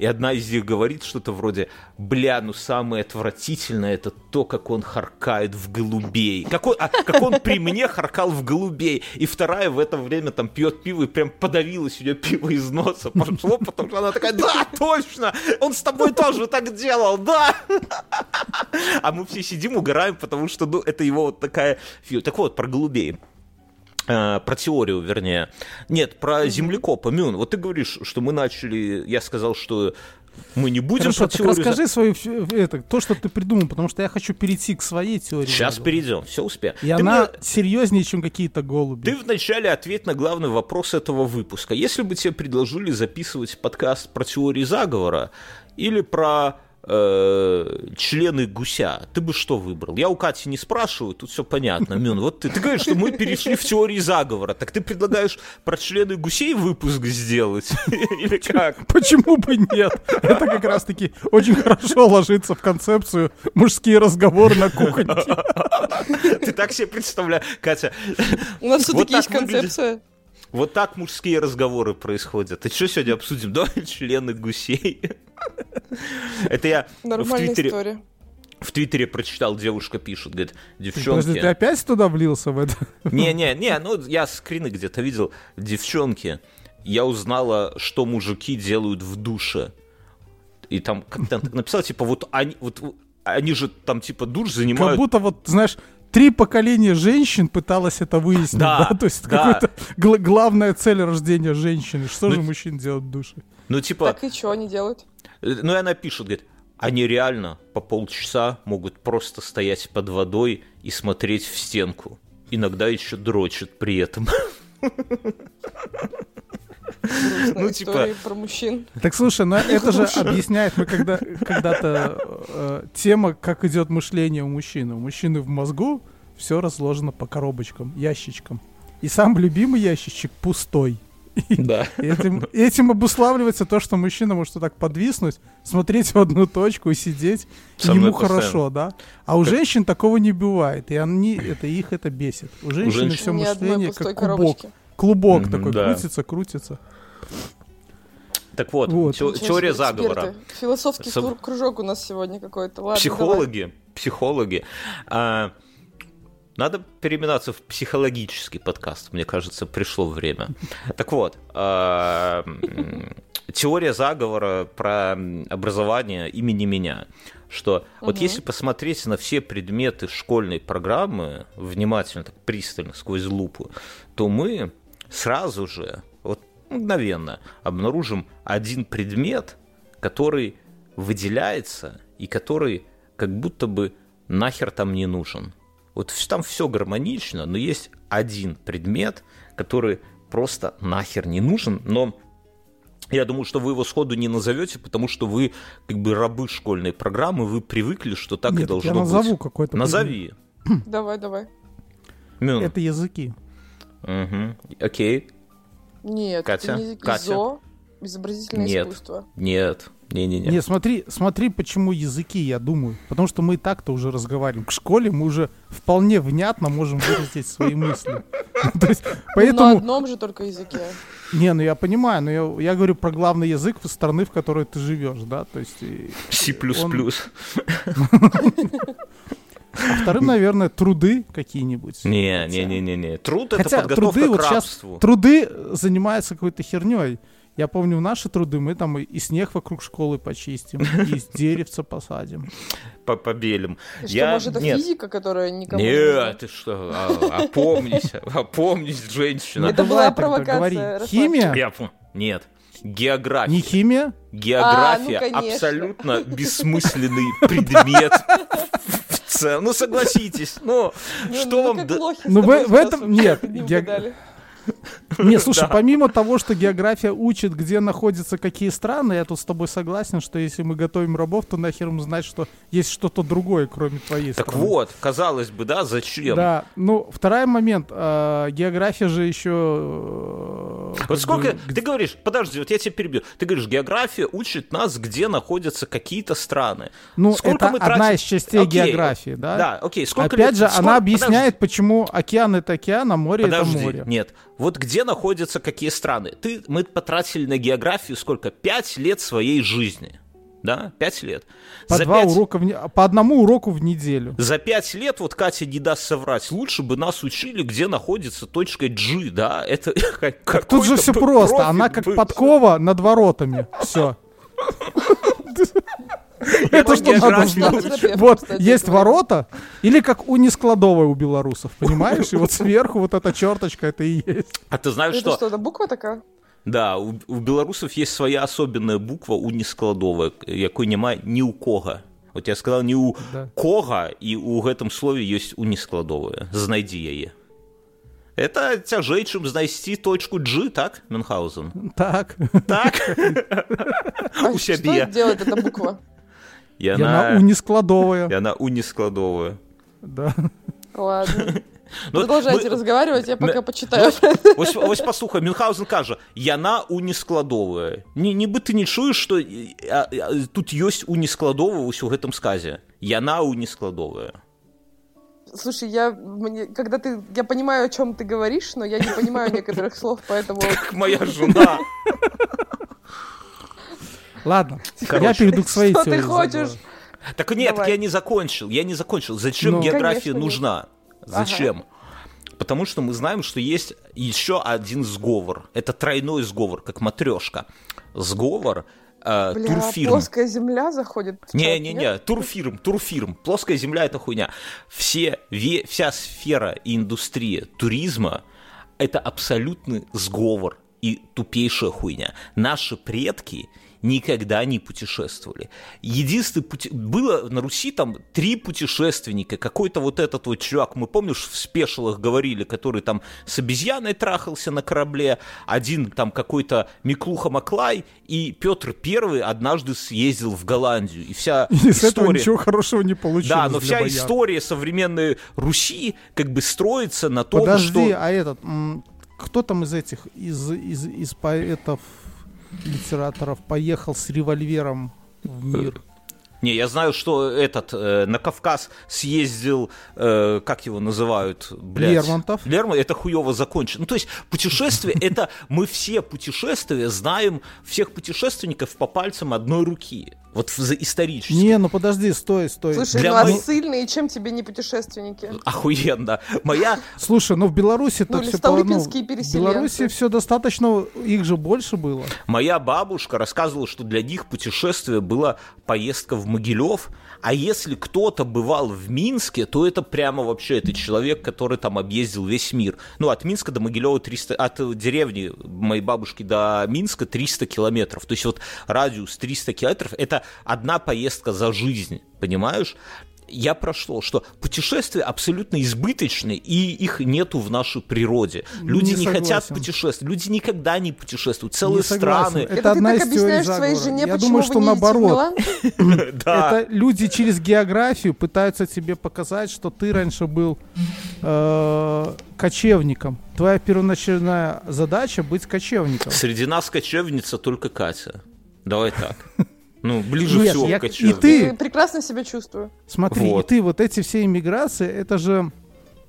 и одна из них говорит что-то вроде «Бля, ну самое отвратительное это то, как он харкает в голубей». Как он, а, как он при мне харкал в голубей. И вторая в это время там пьет пиво и прям подавилась у нее пиво из носа. Пошло, потому что она такая «Да, точно! Он с тобой тоже так делал, да!» А мы все сидим, угораем, потому что ну, это его вот такая... Так вот, про голубей. Э, про теорию, вернее. Нет, про землекопа, Мюн. Вот ты говоришь, что мы начали, я сказал, что мы не будем Хорошо, про теорию... расскажи свою, это, то, что ты придумал, потому что я хочу перейти к своей теории. Сейчас заговора. перейдем, все успеем. И ты она мне... серьезнее, чем какие-то голуби. Ты вначале ответь на главный вопрос этого выпуска. Если бы тебе предложили записывать подкаст про теории заговора или про э, члены гуся, ты бы что выбрал? Я у Кати не спрашиваю, тут все понятно. Мюн, вот ты, ты говоришь, что мы перешли в теории заговора. Так ты предлагаешь про члены гусей выпуск сделать? Или как? Почему бы нет? Это как раз-таки очень хорошо ложится в концепцию мужские разговоры на кухне. Ты так себе представляешь, Катя? У нас все-таки есть концепция. Вот так мужские разговоры происходят. И что сегодня обсудим? Да, члены гусей. Это я в Твиттере... В Твиттере прочитал, девушка пишет, говорит, девчонки... Подожди, ты опять туда влился в это? Не-не-не, ну я скрины где-то видел. Девчонки, я узнала, что мужики делают в душе. И там как-то написал, типа, вот они, вот они же там, типа, душ занимают... Как будто вот, знаешь, три поколения женщин пыталось это выяснить, да, да? То есть да. какая-то гл- главная цель рождения женщины. Что ну, же мужчин делают в душе? Ну, типа... Так и что они делают? Ну, и она пишет, говорит, они реально по полчаса могут просто стоять под водой и смотреть в стенку. Иногда еще дрочат при этом. ну, типа... про мужчин. Так слушай, ну это же объясняет, мы когда, когда-то э, тема, как идет мышление у мужчины. У мужчины в мозгу все разложено по коробочкам, ящичкам. И сам любимый ящичек пустой. Да. этим, этим обуславливается то, что мужчина может вот так подвиснуть, смотреть в одну точку и сидеть, и ему хорошо, да? А у женщин такого не бывает, и они, это, их это бесит. У женщин... все мышление как кубок. Коробочки. Клубок mm-hmm, такой да. крутится, крутится. Так вот, вот. Те- теория заговора. Философский Со... кружок у нас сегодня какой-то. Ладно, психологи, давай. психологи. А, надо переименоваться в психологический подкаст, мне кажется, пришло время. Так вот, а, теория заговора про образование имени меня что вот если посмотреть на все предметы школьной программы внимательно, так пристально, сквозь лупу, то мы сразу же, вот мгновенно, обнаружим один предмет, который выделяется и который как будто бы нахер там не нужен. Вот там все гармонично, но есть один предмет, который просто нахер не нужен, но я думаю, что вы его сходу не назовете, потому что вы как бы рабы школьной программы, вы привыкли, что так Нет, и должно я назову какой-то. Назови. Давай, давай. Это языки. Угу. Окей. Нет, Катя? не языки. Катя? Зо. Изобразительное нет, искусство. Нет, не-не-не. Не, смотри, смотри, почему языки, я думаю. Потому что мы и так-то уже разговариваем. К школе мы уже вполне внятно можем выразить свои мысли. То есть, поэтому... На одном же только языке. Не, ну я понимаю, но я, я говорю про главный язык страны, в которой ты живешь, да, то есть... C++. А вторым, наверное, труды какие-нибудь. Не, не, не, не, не. Труд это Хотя подготовка труды, к вот рабству. Сейчас труды занимаются какой-то херней. Я помню, наши труды мы там и снег вокруг школы почистим, и деревца посадим. Побелим. Что, я... может, это Нет. физика, которая никому Нет, ты что, а, опомнись, опомнись, женщина. Это была провокация. Химия? Я... Нет. География. Не химия? География а, ну, абсолютно бессмысленный предмет. Ну, согласитесь. Ну, ну что вам... Ну, в этом... Нет. Не, слушай, помимо того, что география учит, где находятся какие страны, я тут с тобой согласен, что если мы готовим рабов, то нахер им знать, что есть что-то другое, кроме твоей так страны. Так вот, казалось бы, да, зачем? Да, ну, второй момент, э, география же еще... Э, вот сколько, бы... ты говоришь, подожди, вот я тебя перебью, ты говоришь, география учит нас, где находятся какие-то страны. Ну, сколько это мы тратим... одна из частей окей, географии, да? Да, окей. Сколько Опять ли... же, сколько... она объясняет, подожди. почему океан это океан, а море это море. нет, вот где находятся какие страны? Ты, мы потратили на географию сколько? Пять лет своей жизни. Да, пять лет. По, За два 5... урока в... по одному уроку в неделю. За пять лет, вот Катя не даст соврать, лучше бы нас учили, где находится точка G, да? Это как Тут же все просто, она как был. подкова над воротами. Все. Это что надо знать? Вот, есть ворота, или как у нескладовой у белорусов, понимаешь? И вот сверху вот эта черточка, это и есть. А ты знаешь, что... Это что, это буква такая? Да, у, у белорусов есть своя особенная буква у нескладовая, якой нема ни у кого. Вот я сказал не у да. кого, и у гэтым слове есть у нескладовая. Знайди яе. Это цяжэй, чым знайсці точку G, так, Мюнхгаузен? Так. Так? У сябе. Что делает эта буква? И она, она унискладовая. И она унискладовая. Да. Ладно. Ну, Продолжайте мы... разговаривать, я пока почитаю. Ось, ось паслухай Мюнхгаузен кажа яна унескладовая не нібы ты не чуеш что а, а, тут ёсць унескладовая ўсё гэтым сказе яна унескладовая Слушай, я мне, когда ты, я понимаю, о чем ты говоришь, но я не понимаю некоторых слов, поэтому. Как моя жена. Ладно, Короче. я перейду к своей Что теории. ты хочешь? Так нет, Давай. я не закончил, я не закончил. Зачем ну, география конечно, нужна? Нет. Зачем? Ага. Потому что мы знаем, что есть еще один сговор. Это тройной сговор, как матрешка. Сговор э, Бля, турфирм. плоская земля заходит? Не-не-не, турфирм, турфирм. Плоская земля — это хуйня. Все, ве, вся сфера и индустрия туризма — это абсолютный сговор и тупейшая хуйня. Наши предки — никогда не путешествовали. Единственное пути... Было на Руси там три путешественника. Какой-то вот этот вот чувак, мы помнишь, в спешилах говорили, который там с обезьяной трахался на корабле, один там какой-то Миклуха Маклай, и Петр Первый однажды съездил в Голландию. И вся и история... с этого ничего хорошего не получилось Да, но вся бояр. история современной Руси как бы строится на том, Подожди, что... Подожди, а этот... Кто там из этих, из, из, из поэтов литераторов поехал с револьвером в мир. Не, я знаю, что этот э, на Кавказ съездил, э, как его называют, блядь. Лермонтов. Лермонтов, это хуево закончено. Ну, то есть путешествие, это мы все путешествия знаем всех путешественников по пальцам одной руки. Вот за исторически. Не, ну подожди, стой, стой. Слушай, Для ну моей... а сильные, чем тебе не путешественники? Охуенно. Моя... Слушай, ну в Беларуси так ну, все... По... Ну, в Беларуси все достаточно, их же больше было. Моя бабушка рассказывала, что для них путешествие было поездка в Могилев, а если кто-то бывал в Минске, то это прямо вообще это человек, который там объездил весь мир. Ну, от Минска до Могилева 300, от деревни моей бабушки до Минска 300 километров. То есть вот радиус 300 километров – это одна поездка за жизнь, понимаешь? Я про что? Путешествия абсолютно избыточны, и их нету в нашей природе. Люди не, не хотят путешествовать, люди никогда не путешествуют. Целые не страны. Это, Это одна из теорий своей жене, Я думаю, что наоборот. Это люди через географию пытаются тебе показать, что ты раньше был э, кочевником. Твоя первоначальная задача быть кочевником. Среди нас кочевница только Катя. Давай так. Ну, ближе Нет, всего я, к И ты... Прекрасно себя чувствую. Смотри, вот. и ты, вот эти все иммиграции, это же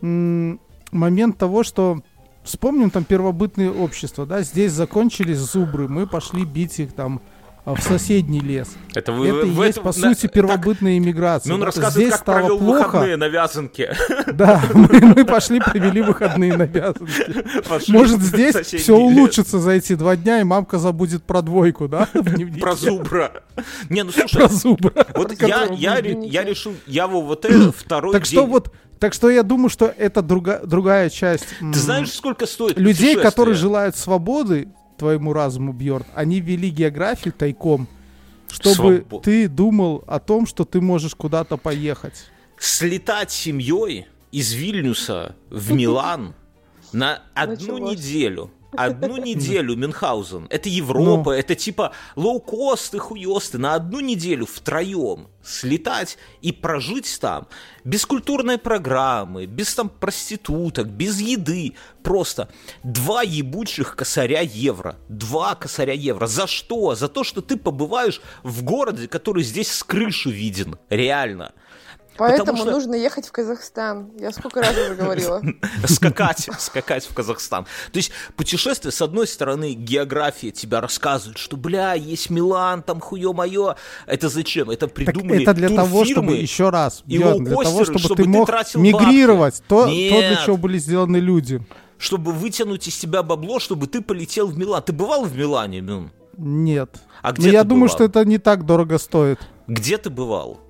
м- момент того, что вспомним там первобытные общества, да, здесь закончились зубры, мы пошли бить их там в соседний лес. Это, вы, это в есть, этом, по сути, первобытная так, иммиграция. Ну, он рассказывает, Здесь как стало провел плохо. выходные на вязанке. Да, мы, мы пошли, провели выходные на вязанке. Пошли Может, здесь все улучшится за эти два дня, и мамка забудет про двойку, да? Про зубра. Не, ну слушай. Про зубра. Вот я, я, я решил, я вот это второй Так что вот так что я думаю, что это друга, другая часть. Ты знаешь, сколько стоит людей, которые желают свободы, твоему разуму, Бьорн, они вели географию тайком, чтобы Своб... ты думал о том, что ты можешь куда-то поехать. Слетать семьей из Вильнюса в Милан на одну неделю – одну неделю Мюнхгаузен. Это Европа, ну. это типа лоукосты, хуёсты. На одну неделю втроем слетать и прожить там. Без культурной программы, без там проституток, без еды. Просто два ебучих косаря евро. Два косаря евро. За что? За то, что ты побываешь в городе, который здесь с крыши виден. Реально. Поэтому что... нужно ехать в Казахстан. Я сколько раз уже говорила. Скакать, скакать в Казахстан. То есть путешествие, с одной стороны, география тебя рассказывает, что, бля, есть Милан, там хуё моё. Это зачем? Это придумали Это для того, чтобы, еще раз, для того, чтобы, ты мог мигрировать. То, для чего были сделаны люди. Чтобы вытянуть из тебя бабло, чтобы ты полетел в Милан. Ты бывал в Милане, Мюн? Нет. А где Но я думаю, что это не так дорого стоит. Где ты бывал?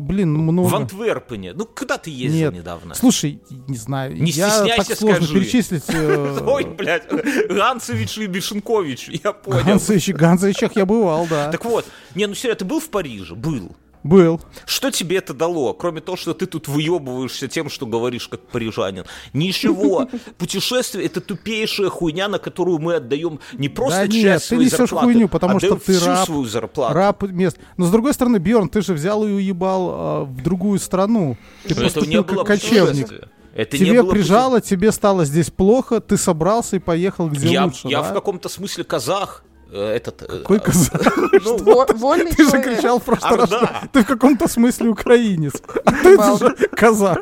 Блин, много. В Антверпене. Ну, куда ты ездил Нет. недавно? Слушай, не знаю. Не я стесняйся, так сложно скажи. перечислить. Э, Ой, блядь, Ганцевич и Бешенкович, я понял. Ганцевич, Ганцевичах я бывал, да. Так вот, не, ну серьезно, ты был в Париже? Был. Был. Что тебе это дало, кроме того, что ты тут выебываешься тем, что говоришь как парижанин? Ничего. Путешествие — это тупейшая хуйня, на которую мы отдаем не просто да часть нет, своей ты несешь зарплаты, хуйню, потому что ты всю раб, свою зарплату. раб мест. Но с другой стороны, Бьорн, ты же взял и уебал э, в другую страну. Ты Но поступил как кочевник. Это тебе не было прижало, пути. тебе стало здесь плохо, ты собрался и поехал где я, лучше. Я да? в каком-то смысле казах, этот... Э, Какой казах? Ну, вольный Ты же кричал в прошлый раз, ты в каком-то смысле украинец. А ты же казах.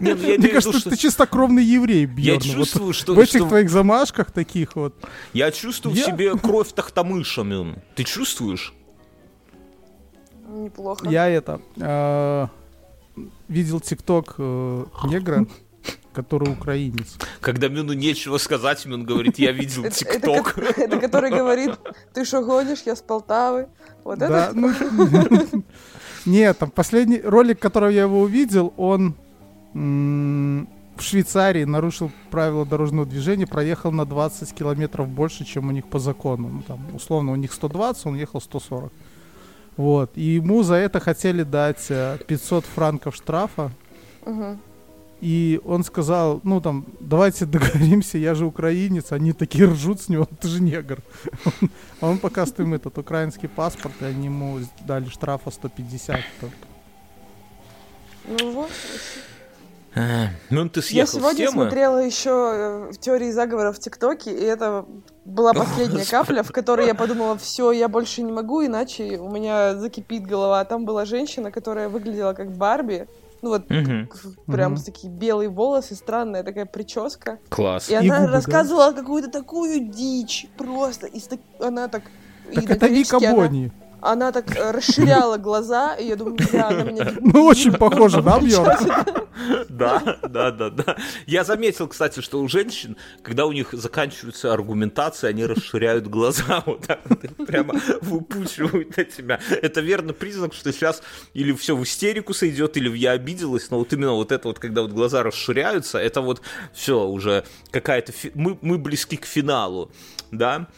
Ну, Мне кажется, ты чистокровный еврей, Бьерн. Я чувствую, что... В этих твоих замашках таких вот. Я чувствую в себе кровь Тахтамыша, Ты чувствуешь? Неплохо. Я это... А, видел тикток э, негра, который украинец. Когда Мюну нечего сказать, Мюн говорит, я видел ТикТок. Это который говорит, ты что гонишь, я с Полтавы. Вот это? Ну, нет, там последний ролик, который я его увидел, он в Швейцарии нарушил правила дорожного движения, проехал на 20 километров больше, чем у них по закону. Ну, там, условно, у них 120, он ехал 140. Вот. И ему за это хотели дать 500 э, франков штрафа. Угу. И он сказал, ну там, давайте договоримся, я же украинец. Они такие ржут с него, ты же негр. А он показывает им этот украинский паспорт, и они ему дали штрафа 150 только. Ну вот. Ну, ты съехал Я сегодня с смотрела еще э, в теории заговора в ТикТоке, и это была последняя капля, в которой я подумала, все, я больше не могу, иначе у меня закипит голова. Там была женщина, которая выглядела как Барби, ну вот угу. прям угу. такие белые волосы, странная такая прическа. Класс. И, и она губы, рассказывала да? какую-то такую дичь просто. И она так... Так это Вика Бонни. Она она так э, расширяла глаза, и я думаю, бля, она меня... Ну, очень похоже, да, Бьерн? Да, да, да, да. Я заметил, кстати, что у женщин, когда у них заканчиваются аргументации, они расширяют глаза вот так прямо выпучивают на тебя. Это верно признак, что сейчас или все в истерику сойдет, или я обиделась, но вот именно вот это вот, когда вот глаза расширяются, это вот все уже какая-то... Мы, мы близки к финалу, да?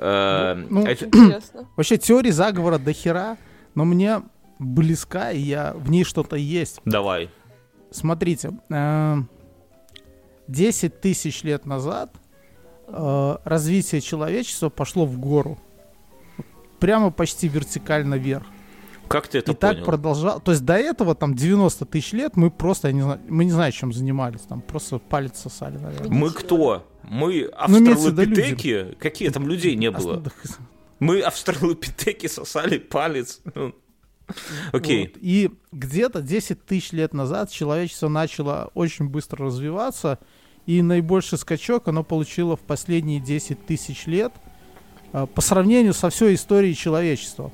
Ну, интересно. Вообще теории заговора до хера, но мне близка, и я в ней что-то есть. Давай. Смотрите, 10 э, тысяч лет назад э, развитие человечества пошло в гору. Прямо почти вертикально вверх. Как ты это и понял? так продолжал. То есть до этого там 90 тысяч лет мы просто, я не знаю, мы не знаем, чем занимались. Там просто палец сосали, наверное. Мы кто? Мы ну, австралопитеки? Ну, Какие там людей не было? Мы австралопитеки сосали палец. Ну. Окей. Вот. И где-то 10 тысяч лет назад человечество начало очень быстро развиваться, и наибольший скачок оно получило в последние 10 тысяч лет э, по сравнению со всей историей человечества.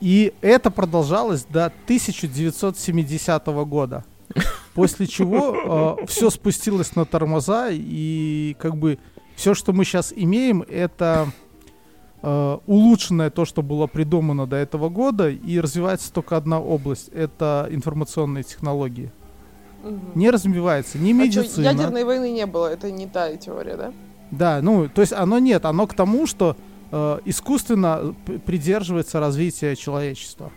И это продолжалось до 1970 года. После чего э, все спустилось на тормоза, и как бы все, что мы сейчас имеем, это э, улучшенное то, что было придумано до этого года, и развивается только одна область это информационные технологии. Угу. Не развивается ни медицина. А что, ядерной войны не было, это не та теория, да? Да, ну, то есть оно нет, оно к тому, что э, искусственно придерживается развития человечества.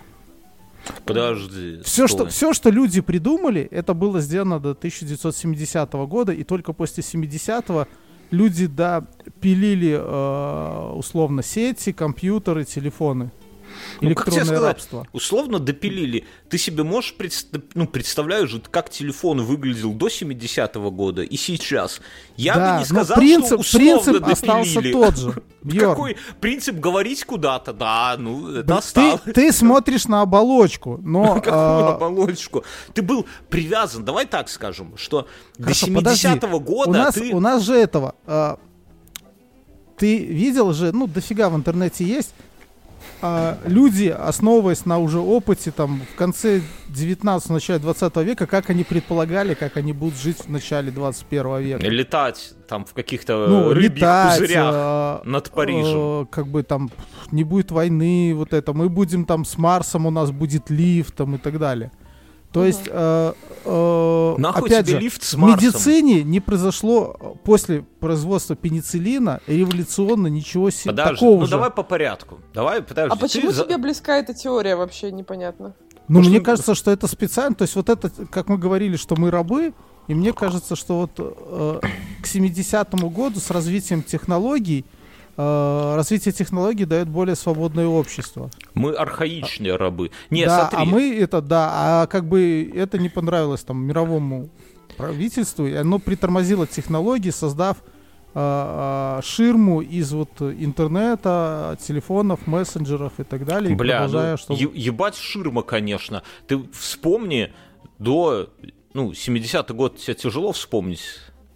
Подожди. Все что, все, что люди придумали, это было сделано до 1970 года, и только после 70-го люди, да, пилили э, условно сети, компьютеры, телефоны. Ну, Электронное сказать, рабство. Условно допилили. Ты себе можешь пред, ну, представляешь, как телефон выглядел до 70-го года и сейчас. Я да, бы не сказал, принцип, что условно принцип допилили. остался тот же. Какой принцип говорить куда-то? Да, ну, это ты, ты смотришь на оболочку, но... Какую а, оболочку? Ты был привязан, давай так скажем, что до 70-го года у нас, у нас же этого... А, ты видел же, ну, дофига в интернете есть а, люди, основываясь на уже опыте, там, в конце 19 начале 20 века, как они предполагали, как они будут жить в начале 21 века. Летать там в каких-то ну, рыбьих летать, пузырях э, над Парижем. Э, как бы там не будет войны, вот это. Мы будем там с Марсом, у нас будет лифт там, и так далее. То есть, э, э, Нахуй опять же, лифт с в медицине не произошло после производства пенициллина революционно ничего себе подожди, такого ну же. давай по порядку. Давай, подожди. А почему ты... тебе близка эта теория вообще непонятно? Ну, Может, мне что... кажется, что это специально. То есть вот это, как мы говорили, что мы рабы, и мне кажется, что вот э, к 70-му году с развитием технологий развитие технологий дает более свободное общество. Мы архаичные рабы. Не, да, смотри. а мы это, да, а как бы это не понравилось там мировому правительству, и оно притормозило технологии, создав э, э, ширму из вот интернета, телефонов, мессенджеров и так далее. Бля, ну, что... ебать ширма, конечно. Ты вспомни до, ну, 70-й год тебе тяжело вспомнить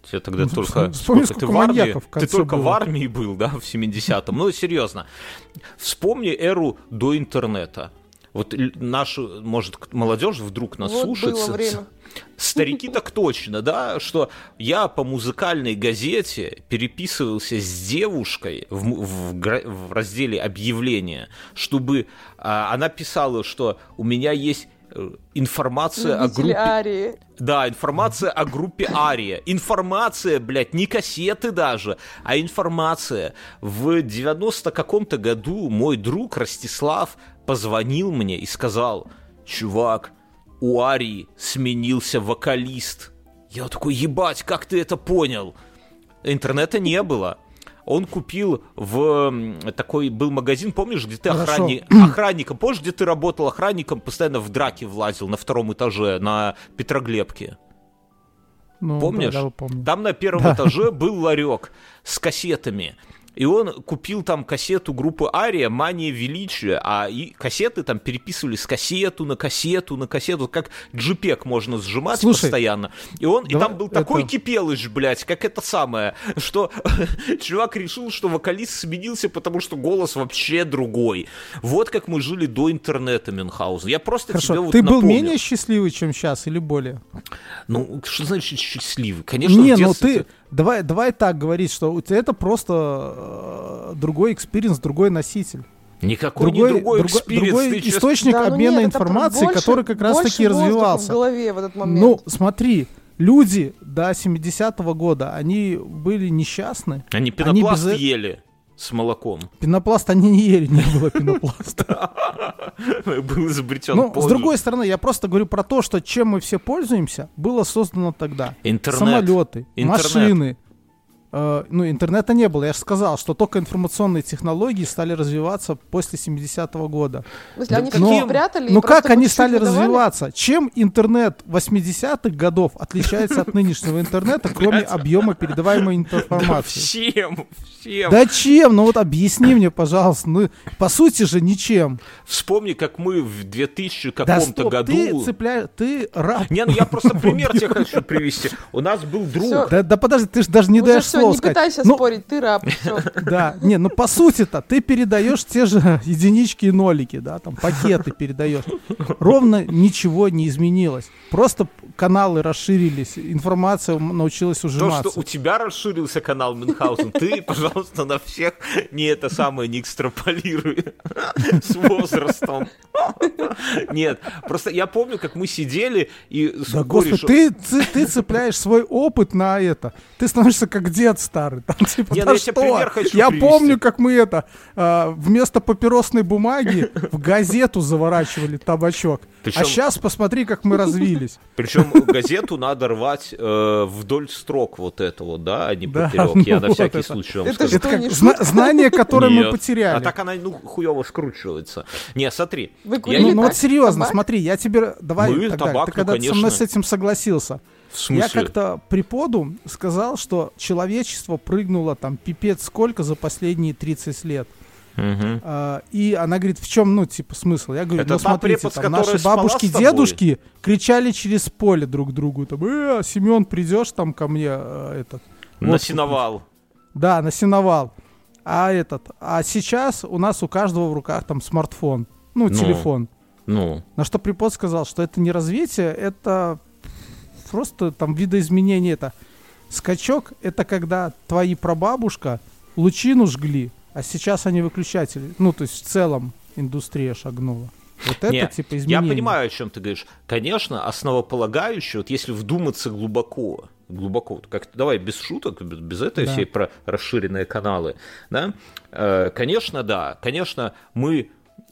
Тебе тогда ну, только... Вспомни, сколько ты в армии, ты только было. в армии был, да, в 70-м. Ну, серьезно. Вспомни эру до интернета. Вот наша, может, молодежь вдруг нас вот слушает. Старики так точно, да, что я по музыкальной газете переписывался с девушкой в, в, в разделе объявления, чтобы а, она писала, что у меня есть информация Любители о группе... Арии. Да, информация о группе Ария. Информация, блядь, не кассеты даже, а информация. В 90 каком-то году мой друг Ростислав позвонил мне и сказал, чувак, у Арии сменился вокалист. Я такой, ебать, как ты это понял? Интернета не было он купил в такой был магазин, помнишь, где ты охранник, охранником, помнишь, где ты работал охранником, постоянно в драке влазил на втором этаже на Петроглебке? Ну, Помнишь? Да, да, помню. Там на первом да. этаже был ларек с кассетами и он купил там кассету группы Ария «Мания величия», а и кассеты там переписывали с кассету на кассету на кассету, как джипек можно сжимать Слушай, постоянно. И он, и там был это... такой кипелыш, блядь, как это самое, что чувак решил, что вокалист сменился, потому что голос вообще другой. Вот как мы жили до интернета, Мюнхгаузен. Я просто Хорошо, тебе вот ты напомню. был менее счастливый, чем сейчас, или более? Ну, что значит счастливый? Конечно, Не, ну ты, Давай, давай так говорить, что у тебя это просто э, другой experience, другой носитель. Никакой другой, не другой, другой, другой источник да, ну обмена нет, информации, больше, который как раз таки развивался. В голове в этот момент. Ну, смотри, люди до 70-го года, они были несчастны. Они пенопласт они без... ели. С молоком. Пенопласт они не ели, не было пенопласта. Был изобретен Ну, с другой стороны, я просто говорю про то, что чем мы все пользуемся, было создано тогда. Интернет. Самолеты, машины, Э, ну, интернета не было. Я же сказал, что только информационные технологии стали развиваться после 70-го года. В смысле, они но, спрятали? Ну как они стали развиваться? Чем интернет 80-х годов отличается от нынешнего интернета, кроме объема передаваемой информации? Да чем? Чем? Да чем? Ну вот объясни мне, пожалуйста. Ну, по сути же ничем. Вспомни, как мы в 2000 каком-то да, году... ты цепляешь, ты раб. Не, ну я просто пример тебе хочу привести. У нас был друг. Да, да подожди, ты же даже не даешь слово не пытайся ну, спорить, ты раб. Да, не, ну по сути-то ты передаешь те же единички и нолики, да, там пакеты передаешь. Ровно ничего не изменилось. Просто каналы расширились, информация научилась ужиматься. То, что у тебя расширился канал Мюнхгаузен, ты, пожалуйста, на всех не это самое не экстраполируй с возрастом. Нет, просто я помню, как мы сидели и да, господи, ты, ты, ты цепляешь свой опыт на это. Ты становишься как дед старый. Там, типа, Не, да ну, что? Я, я помню, как мы это э, вместо папиросной бумаги в газету заворачивали табачок. Причем... А сейчас посмотри, как мы развились. Причем газету надо рвать э, вдоль строк вот этого, да, а не поперек. Да, Я ну на всякий это. случай вам это скажу. Это как зна- знание, которое Нет. мы потеряли. А так она, ну, хуево скручивается. Не, смотри. Вы я... Ну, вот серьезно, табак? смотри, я тебе... Давай, мы, тогда, табак, ты когда ну, со мной с этим согласился. В смысле? Я как-то преподу сказал, что человечество прыгнуло там пипец сколько за последние 30 лет. Угу. А, и она говорит, в чем, ну, типа, смысл? Я говорю, Это ну, смотрите, препод, там, наши бабушки, дедушки кричали через поле друг другу, там, э, Семен, придешь там ко мне, э, этот... На вот, сеновал. Да, на сеновал. А этот, а сейчас у нас у каждого в руках там смартфон, ну, ну телефон. Ну. На что препод сказал, что это не развитие, это просто там видоизменение это. Скачок — это когда твои прабабушка лучину жгли, а сейчас они выключатели. Ну, то есть в целом индустрия шагнула. Вот это Нет, типа изменение. Я понимаю, о чем ты говоришь. Конечно, основополагающее, вот если вдуматься глубоко, глубоко, как давай без шуток, без, без этой да. всей про расширенные каналы, да, э, конечно, да, конечно, мы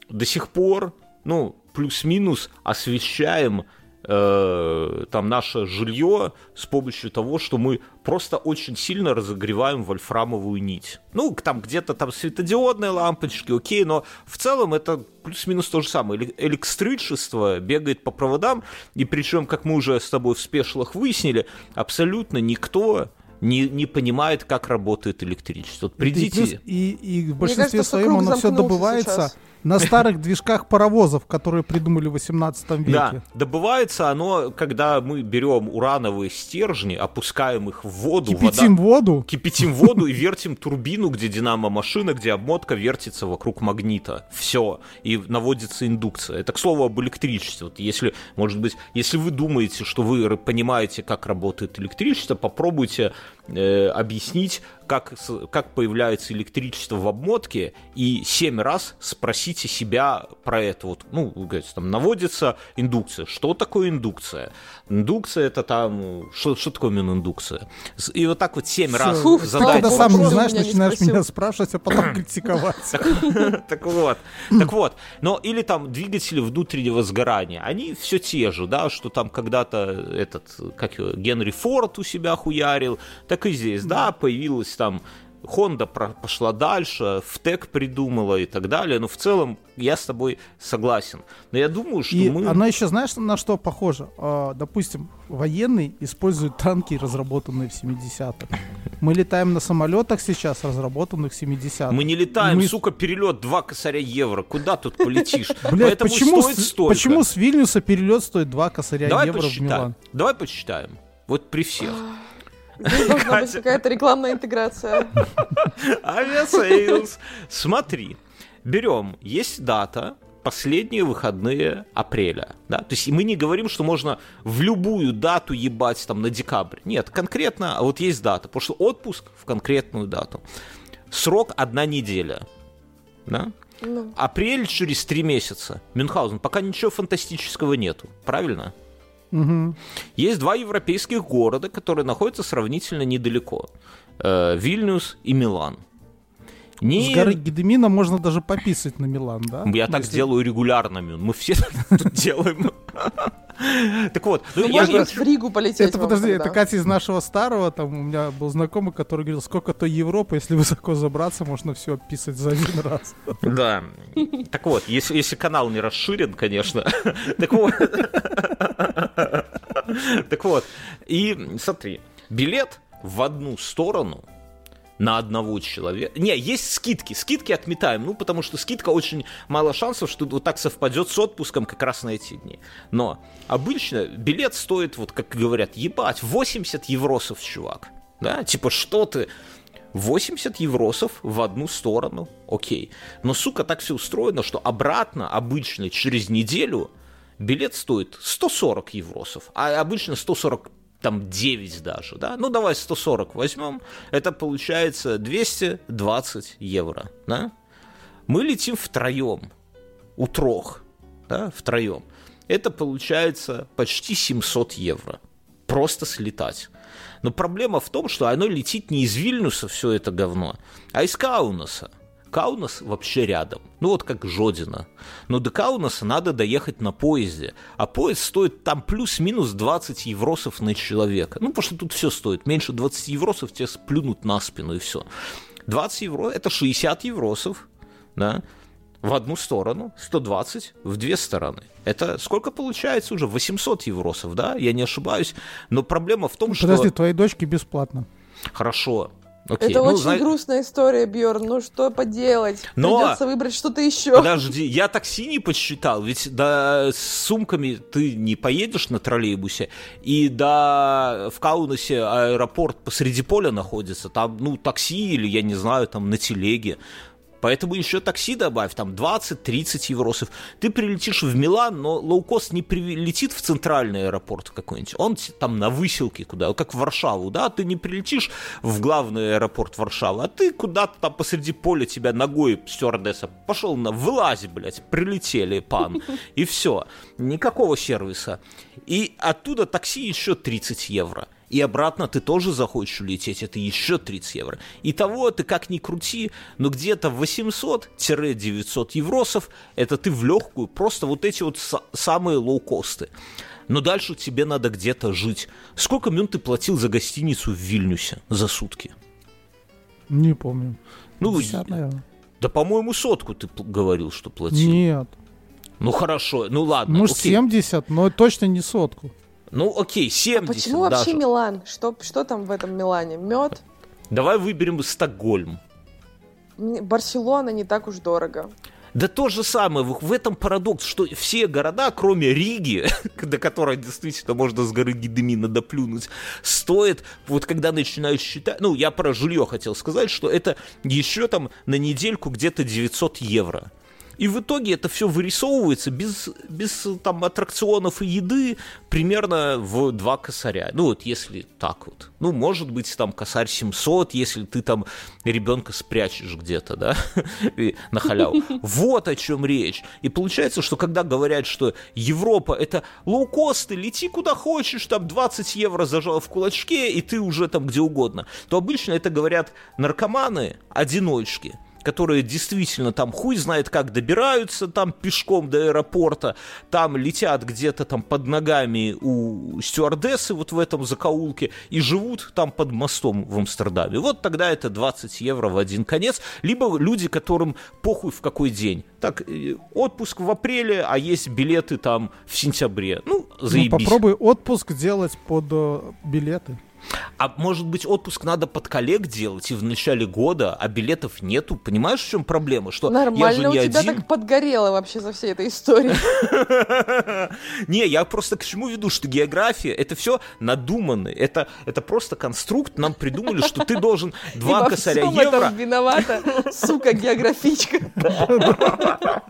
до сих пор, ну, плюс-минус освещаем э, там наше жилье с помощью того, что мы просто очень сильно разогреваем вольфрамовую нить. Ну, там где-то там светодиодные лампочки, окей, но в целом это плюс-минус то же самое. Электричество бегает по проводам, и причем, как мы уже с тобой в спешлах выяснили, абсолютно никто не, не понимает, как работает электричество. Вот придите... И, и, и в большинстве кажется, своем оно все добывается... Сейчас на старых движках паровозов, которые придумали в 18 веке. Да, добывается оно, когда мы берем урановые стержни, опускаем их в воду. Кипятим вода, воду. Кипятим воду и вертим турбину, где динамо-машина, где обмотка вертится вокруг магнита. Все. И наводится индукция. Это, к слову, об электричестве. Вот если, может быть, если вы думаете, что вы понимаете, как работает электричество, попробуйте э, объяснить, как, как появляется электричество в обмотке, и семь раз спросите себя про это. Вот, ну, говорите, там наводится индукция. Что такое индукция? Индукция это там... Что, что такое именно индукция? И вот так вот семь раз Фу, задать Ты сам не знаешь, начинаешь меня спрашивать, а потом критиковать. Так вот. Так вот. Но или там двигатели внутреннего сгорания. Они все те же, да, что там когда-то этот, как Генри Форд у себя хуярил, так и здесь, да, появилась там Honda пошла дальше, ВТЭК придумала и так далее. Но в целом я с тобой согласен. Но я думаю, что и мы... Она еще, знаешь, на что похожа? А, допустим, военный использует танки, разработанные в 70-х. Мы летаем на самолетах сейчас, разработанных в 70-х. Мы не летаем, мы... сука, перелет 2 косаря евро. Куда тут полетишь? Блядь, почему, с, почему с Вильнюса перелет стоит 2 косаря Давай евро посчитаем. в Милан? Давай посчитаем. Вот при всех. Здесь должна быть какая-то рекламная интеграция. Авиасейлс. Смотри, берем, есть дата, последние выходные апреля. Да? То есть мы не говорим, что можно в любую дату ебать там на декабрь. Нет, конкретно, а вот есть дата. Потому что отпуск в конкретную дату. Срок одна неделя. Да? Ну. Апрель через три месяца. Мюнхгаузен, пока ничего фантастического нету. Правильно? Угу. Есть два европейских города, которые находятся сравнительно недалеко. Э, Вильнюс и Милан. Не... С горы Гедемина можно даже пописать на Милан, да? Я так делаю регулярно, мы все тут делаем. Так вот, ну, я же в Ригу полететь. Это подожди, это Катя из нашего старого, там у меня был знакомый, который говорил, сколько то Европа, если высоко забраться, можно все описать за один раз. Да. Так вот, если, если канал не расширен, конечно. Так вот. Так вот. И смотри, билет в одну сторону на одного человека. Не, есть скидки. Скидки отметаем, ну, потому что скидка очень мало шансов, что вот так совпадет с отпуском как раз на эти дни. Но обычно билет стоит, вот как говорят, ебать, 80 евросов, чувак. Да, типа, что ты... 80 евросов в одну сторону, окей. Но, сука, так все устроено, что обратно, обычно, через неделю билет стоит 140 евросов, а обычно 140 там 9 даже, да, ну давай 140 возьмем, это получается 220 евро, да, мы летим втроем, у трех, да, втроем, это получается почти 700 евро, просто слетать. Но проблема в том, что оно летит не из Вильнюса все это говно, а из Каунаса. Каунас вообще рядом. Ну вот как Жодина. Но до Каунаса надо доехать на поезде. А поезд стоит там плюс-минус 20 евросов на человека. Ну потому что тут все стоит. Меньше 20 евросов тебе сплюнут на спину и все. 20 евро это 60 евросов. Да? в одну сторону, 120 в две стороны. Это сколько получается уже? 800 евросов, да? Я не ошибаюсь. Но проблема в том, Подожди, что... Подожди, твоей дочке бесплатно. Хорошо. Окей. Это ну, очень зна... грустная история, Бьорн. Ну что поделать? Но... Придется выбрать что-то еще. Подожди, я такси не посчитал, ведь да, с сумками ты не поедешь на троллейбусе, и да, в Каунасе аэропорт посреди поля находится, там, ну, такси или, я не знаю, там, на телеге. Поэтому еще такси добавь, там 20-30 евросов. Ты прилетишь в Милан, но лоукост не прилетит в центральный аэропорт какой-нибудь. Он там на выселке куда, как в Варшаву, да? Ты не прилетишь в главный аэропорт Варшавы, а ты куда-то там посреди поля тебя ногой стюардесса пошел на вылази, блядь, прилетели, пан. И все. Никакого сервиса. И оттуда такси еще 30 евро и обратно ты тоже захочешь улететь, это еще 30 евро. Итого ты как ни крути, но где-то 800-900 евросов, это ты в легкую, просто вот эти вот самые лоукосты. Но дальше тебе надо где-то жить. Сколько минут ты платил за гостиницу в Вильнюсе за сутки? Не помню. Ну, 50, наверное. Да, по-моему, сотку ты говорил, что платил. Нет. Ну хорошо, ну ладно. Может, окей. 70, но точно не сотку. Ну, окей, 70 а почему даже. вообще Милан? Что, что там в этом Милане? Мед? Давай выберем Стокгольм. Барселона не так уж дорого. Да то же самое, в этом парадокс, что все города, кроме Риги, до которой действительно можно с горы Гидемина доплюнуть, стоят, вот когда начинаешь считать, ну, я про жилье хотел сказать, что это еще там на недельку где-то 900 евро. И в итоге это все вырисовывается без, без там аттракционов и еды примерно в два косаря. Ну вот если так вот. Ну может быть там косарь 700, если ты там ребенка спрячешь где-то, да, на халяву. Вот о чем речь. И получается, что когда говорят, что Европа это лоукосты, лети куда хочешь, там 20 евро зажал в кулачке, и ты уже там где угодно, то обычно это говорят наркоманы, одиночки, которые действительно там хуй знает как добираются там пешком до аэропорта, там летят где-то там под ногами у стюардессы вот в этом закоулке и живут там под мостом в Амстердаме. Вот тогда это 20 евро в один конец. Либо люди, которым похуй в какой день. Так, э, отпуск в апреле, а есть билеты там в сентябре. Ну, ну заебись. Ну, попробуй отпуск делать под э, билеты. А может быть, отпуск надо под коллег делать и в начале года, а билетов нету? Понимаешь, в чем проблема? Что Нормально я же не у тебя один... так подгорело вообще за всей этой историей. Не, я просто к чему веду, что география это все надуманно. Это, это просто конструкт. Нам придумали, что ты должен два косаря евро. виновата, сука, географичка.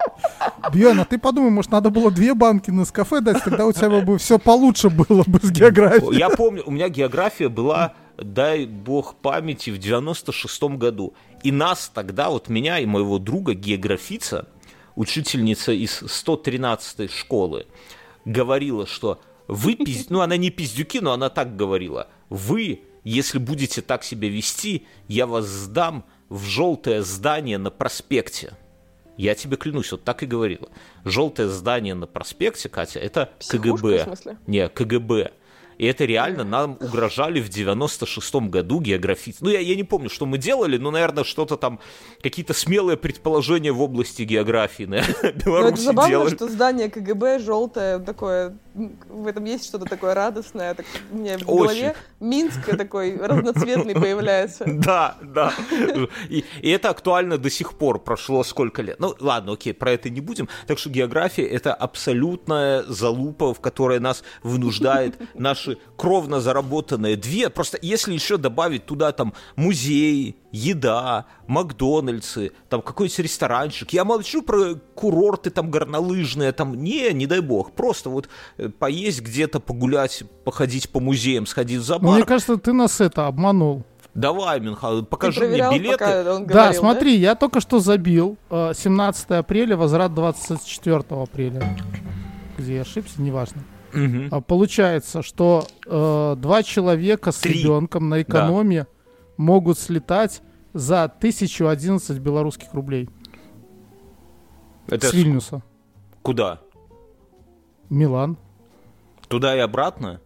Бьян, а ты подумай, может, надо было две банки на кафе дать, тогда у тебя бы все получше было бы с географией. Я помню, у меня география была, дай бог памяти, в 96-м году. И нас тогда, вот меня и моего друга, географица, учительница из 113-й школы, говорила, что вы, пиз... ну она не пиздюки, но она так говорила, вы, если будете так себя вести, я вас сдам в желтое здание на проспекте. Я тебе клянусь, вот так и говорила. Желтое здание на проспекте, Катя, это Психушка, КГБ. Не, КГБ. И это реально нам угрожали в 96-м году географически. Ну, я, я не помню, что мы делали, но, наверное, что-то там, какие-то смелые предположения в области географии, наверное, Беларуси это забавно, делали. что здание КГБ желтое, такое, в этом есть что-то такое радостное. Так, у меня в Очень. голове Минск такой разноцветный появляется. Да, да. И, и это актуально до сих пор, прошло сколько лет. Ну, ладно, окей, про это не будем. Так что география — это абсолютная залупа, в которой нас вынуждает наш наши кровно заработанные две, просто если еще добавить туда там музей, еда, Макдональдсы, там какой-нибудь ресторанчик. Я молчу про курорты там горнолыжные, там не, не дай бог, просто вот э, поесть где-то, погулять, походить по музеям, сходить в зоопарк. Мне кажется, ты нас это обманул. Давай, Минхал, покажи мне билеты. Говорил, да, смотри, да? я только что забил. 17 э, апреля, возврат 24 апреля. Где я ошибся, неважно. Угу. Получается, что э, два человека с Три. ребенком на экономии да. могут слетать за 1011 белорусских рублей. Это с Вильнюса. Куда? Милан. Туда и обратно?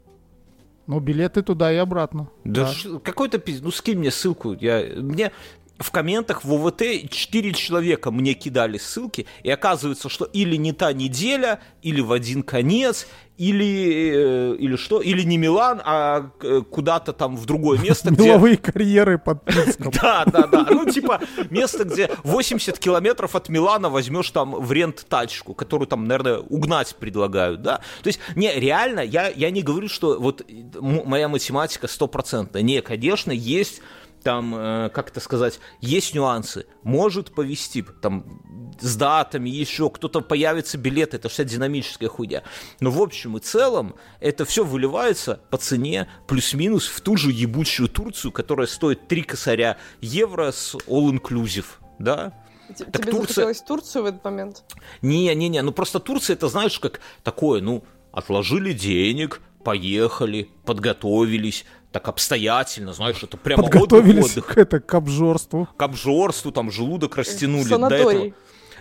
Ну, билеты туда и обратно. Да, да. какой-то пиздец. Ну, скинь мне ссылку. Я... Мне в комментах в ОВТ 4 человека мне кидали ссылки, и оказывается, что или не та неделя, или в один конец, или, э, или что, или не Милан, а э, куда-то там в другое место, где... Меловые карьеры под. Да, да, да. Ну, типа, место, где 80 километров от Милана возьмешь там в рент тачку, которую там, наверное, угнать предлагают, да. То есть, не, реально, я, я не говорю, что вот моя математика стопроцентная. Не, конечно, есть там, э, как это сказать, есть нюансы. Может повести, там, с датами, еще кто-то появится билет, это вся динамическая хуйня. Но в общем и целом это все выливается по цене плюс-минус в ту же ебучую Турцию, которая стоит 3 косаря евро с all-inclusive, да? Тебе так Турция... захотелось Турцию в этот момент? Не-не-не, ну просто Турция, это знаешь, как такое, ну, отложили денег, поехали, подготовились, так обстоятельно, знаешь, это прямо Подготовились отдых, отдых. К, это, к обжорству. К обжорству, там желудок растянули. Санаторий. До этого.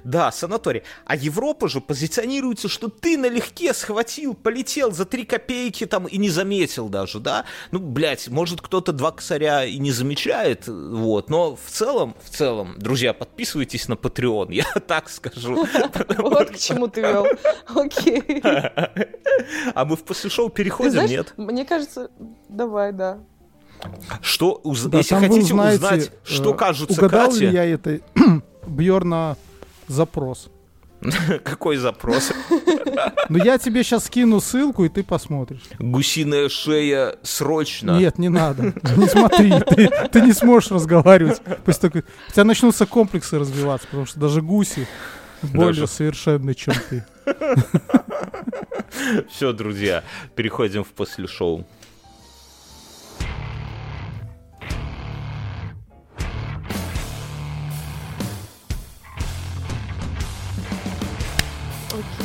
Да, санаторий. А Европа же позиционируется, что ты налегке схватил, полетел за три копейки там и не заметил даже, да? Ну, блядь, может кто-то два косаря и не замечает, вот. Но в целом, в целом, друзья, подписывайтесь на Patreon, я так скажу. Вот к чему ты вел. Окей. А мы в после шоу переходим, нет? Мне кажется, давай, да. Что, если хотите узнать, что э, кажется угадал ли я это Бьорна запрос. Какой запрос? Ну я тебе сейчас скину ссылку, и ты посмотришь. Гусиная шея срочно. Нет, не надо. Не смотри, ты, ты не сможешь разговаривать. Пусть только... У тебя начнутся комплексы развиваться, потому что даже гуси более даже... совершенны, чем ты. Все, друзья, переходим в после шоу.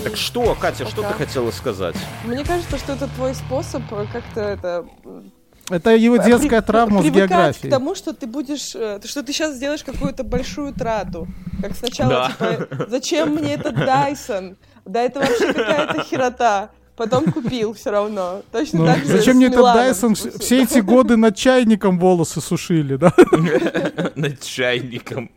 Так что, Катя, что ты хотела сказать? Мне кажется, что это твой способ как-то это это его детская При, травма с географией. к тому, что ты будешь, э, что ты сейчас сделаешь какую-то большую трату. Как сначала, да. типа, зачем мне этот Дайсон? Да это вообще какая-то херота. Потом купил все равно. Точно ну, так же Зачем мне этот Дайсон? Все эти годы над чайником волосы сушили, да? Над чайником.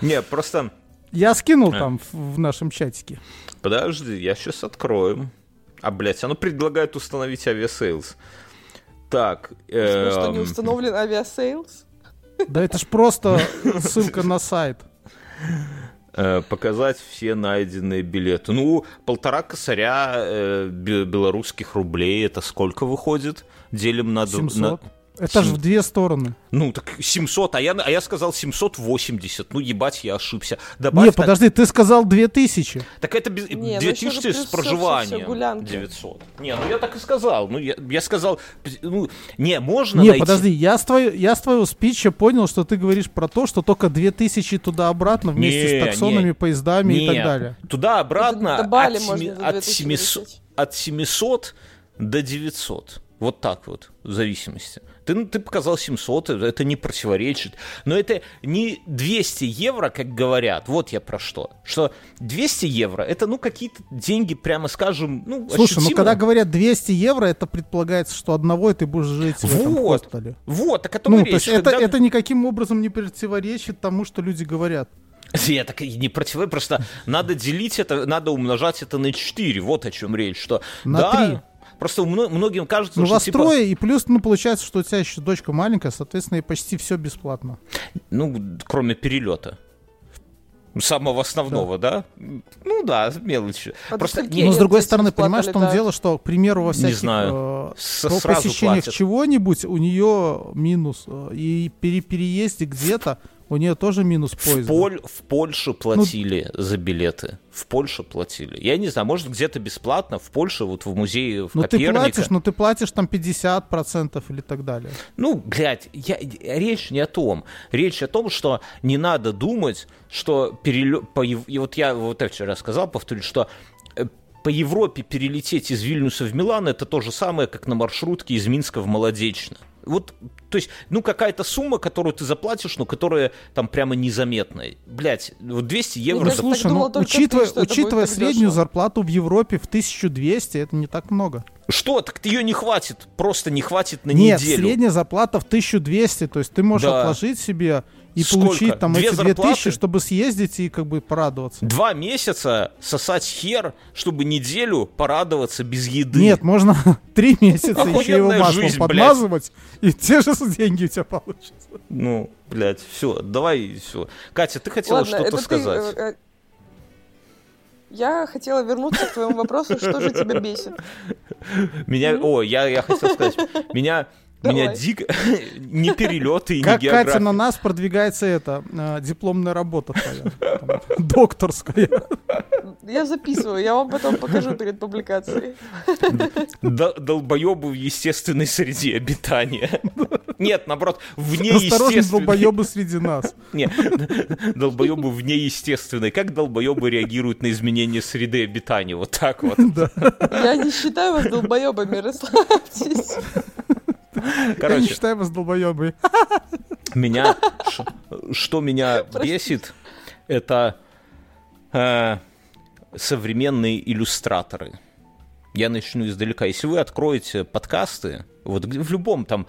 Не, просто я скинул а. там в, в нашем чатике. Подожди, я сейчас открою. А, блядь, оно предлагает установить авиасейлс. Так. Э, что, не установлен авиасейлс? Да это ж просто ссылка на сайт. Э, показать все найденные билеты. Ну, полтора косаря э, белорусских рублей, это сколько выходит? Делим на... 700. Это же в две стороны. Ну, так 700, а я, а я сказал 780. Ну, ебать, я ошибся. Добавь не, подожди, ты сказал 2000. Так это без... не, 2000 ну, с проживанием. Все, 900. Не, ну я так и сказал. Ну, я, я сказал... Ну, не, можно Не, найти... подожди, я с, твоей, я с твоего спича понял, что ты говоришь про то, что только 2000 туда-обратно вместе не, с таксонными не, поездами не, и так далее. Туда-обратно от, 7, от, 700, от 700 до 900. Вот так вот, в зависимости. Ты, ты показал 700, это не противоречит. Но это не 200 евро, как говорят. Вот я про что. Что 200 евро, это, ну, какие-то деньги, прямо скажем, ну, Слушай, ощутимо. ну, когда говорят 200 евро, это предполагается, что одного ты будешь жить в вот, этом хостеле. Вот, так это ну, речь. То есть когда... это, это никаким образом не противоречит тому, что люди говорят. Я так не против, просто надо делить это, надо умножать это на 4, вот о чем речь, что на да, 3. Просто многим кажется, ну, что... вас типа... трое, и плюс, ну, получается, что у тебя еще дочка маленькая, соответственно, и почти все бесплатно. Ну, кроме перелета. Самого основного, да? да? Ну да, мелочи. А Просто не, Но с другой стороны, понимаешь, в том дело, что, к примеру, во всяких... Не знаю. Э, по посещениях чего-нибудь у нее минус. Э, и при переезде где-то у нее тоже минус поезда. В, Поль, в Польше платили ну, за билеты. В Польше платили. Я не знаю, может где-то бесплатно. В Польше, вот в музее в Ну ты платишь, но ты платишь там 50% или так далее. Ну, блядь, я, речь не о том. Речь о том, что не надо думать, что перелет... И вот я вот это вчера сказал, повторюсь, что э, по Европе перелететь из Вильнюса в Милан это то же самое, как на маршрутке из Минска в Молодечно. Вот, то есть, ну, какая-то сумма, которую ты заплатишь, но которая там прямо незаметная. Блять, вот 200 евро... Ну, слушай, ну, учитывая, ты, учитывая среднюю зарплату в Европе в 1200, это не так много. Что? Так ее не хватит, просто не хватит на Нет, неделю. Нет, средняя зарплата в 1200, то есть ты можешь да. отложить себе и Сколько? получить там Две эти зарплаты? 2000, чтобы съездить и как бы порадоваться. Два месяца сосать хер, чтобы неделю порадоваться без еды. Нет, можно три месяца еще его маслом жизнь, подмазывать, блядь. и те же деньги у тебя получатся. Ну, блядь, все, давай, все. Катя, ты хотела что-то сказать. Ты, э, э, я хотела вернуться к твоему вопросу, что же тебя бесит? Меня, о, я, я хотел сказать, меня Давай. Меня дико... не перелеты и как, не география. Катя, на нас продвигается это, э, дипломная работа твоя, докторская. Я записываю, я вам потом покажу перед публикацией. Долбоебы в естественной среде обитания. Нет, наоборот, вне естественной. долбоебы среди нас. Нет, долбоебы вне естественной. Как долбоебы реагируют на изменения среды обитания? Вот так вот. Я не считаю вас долбоебами, расслабьтесь. Короче, Я не считаю вас долбоебой. Меня, что меня бесит, это э, современные иллюстраторы. Я начну издалека. Если вы откроете подкасты, вот в любом там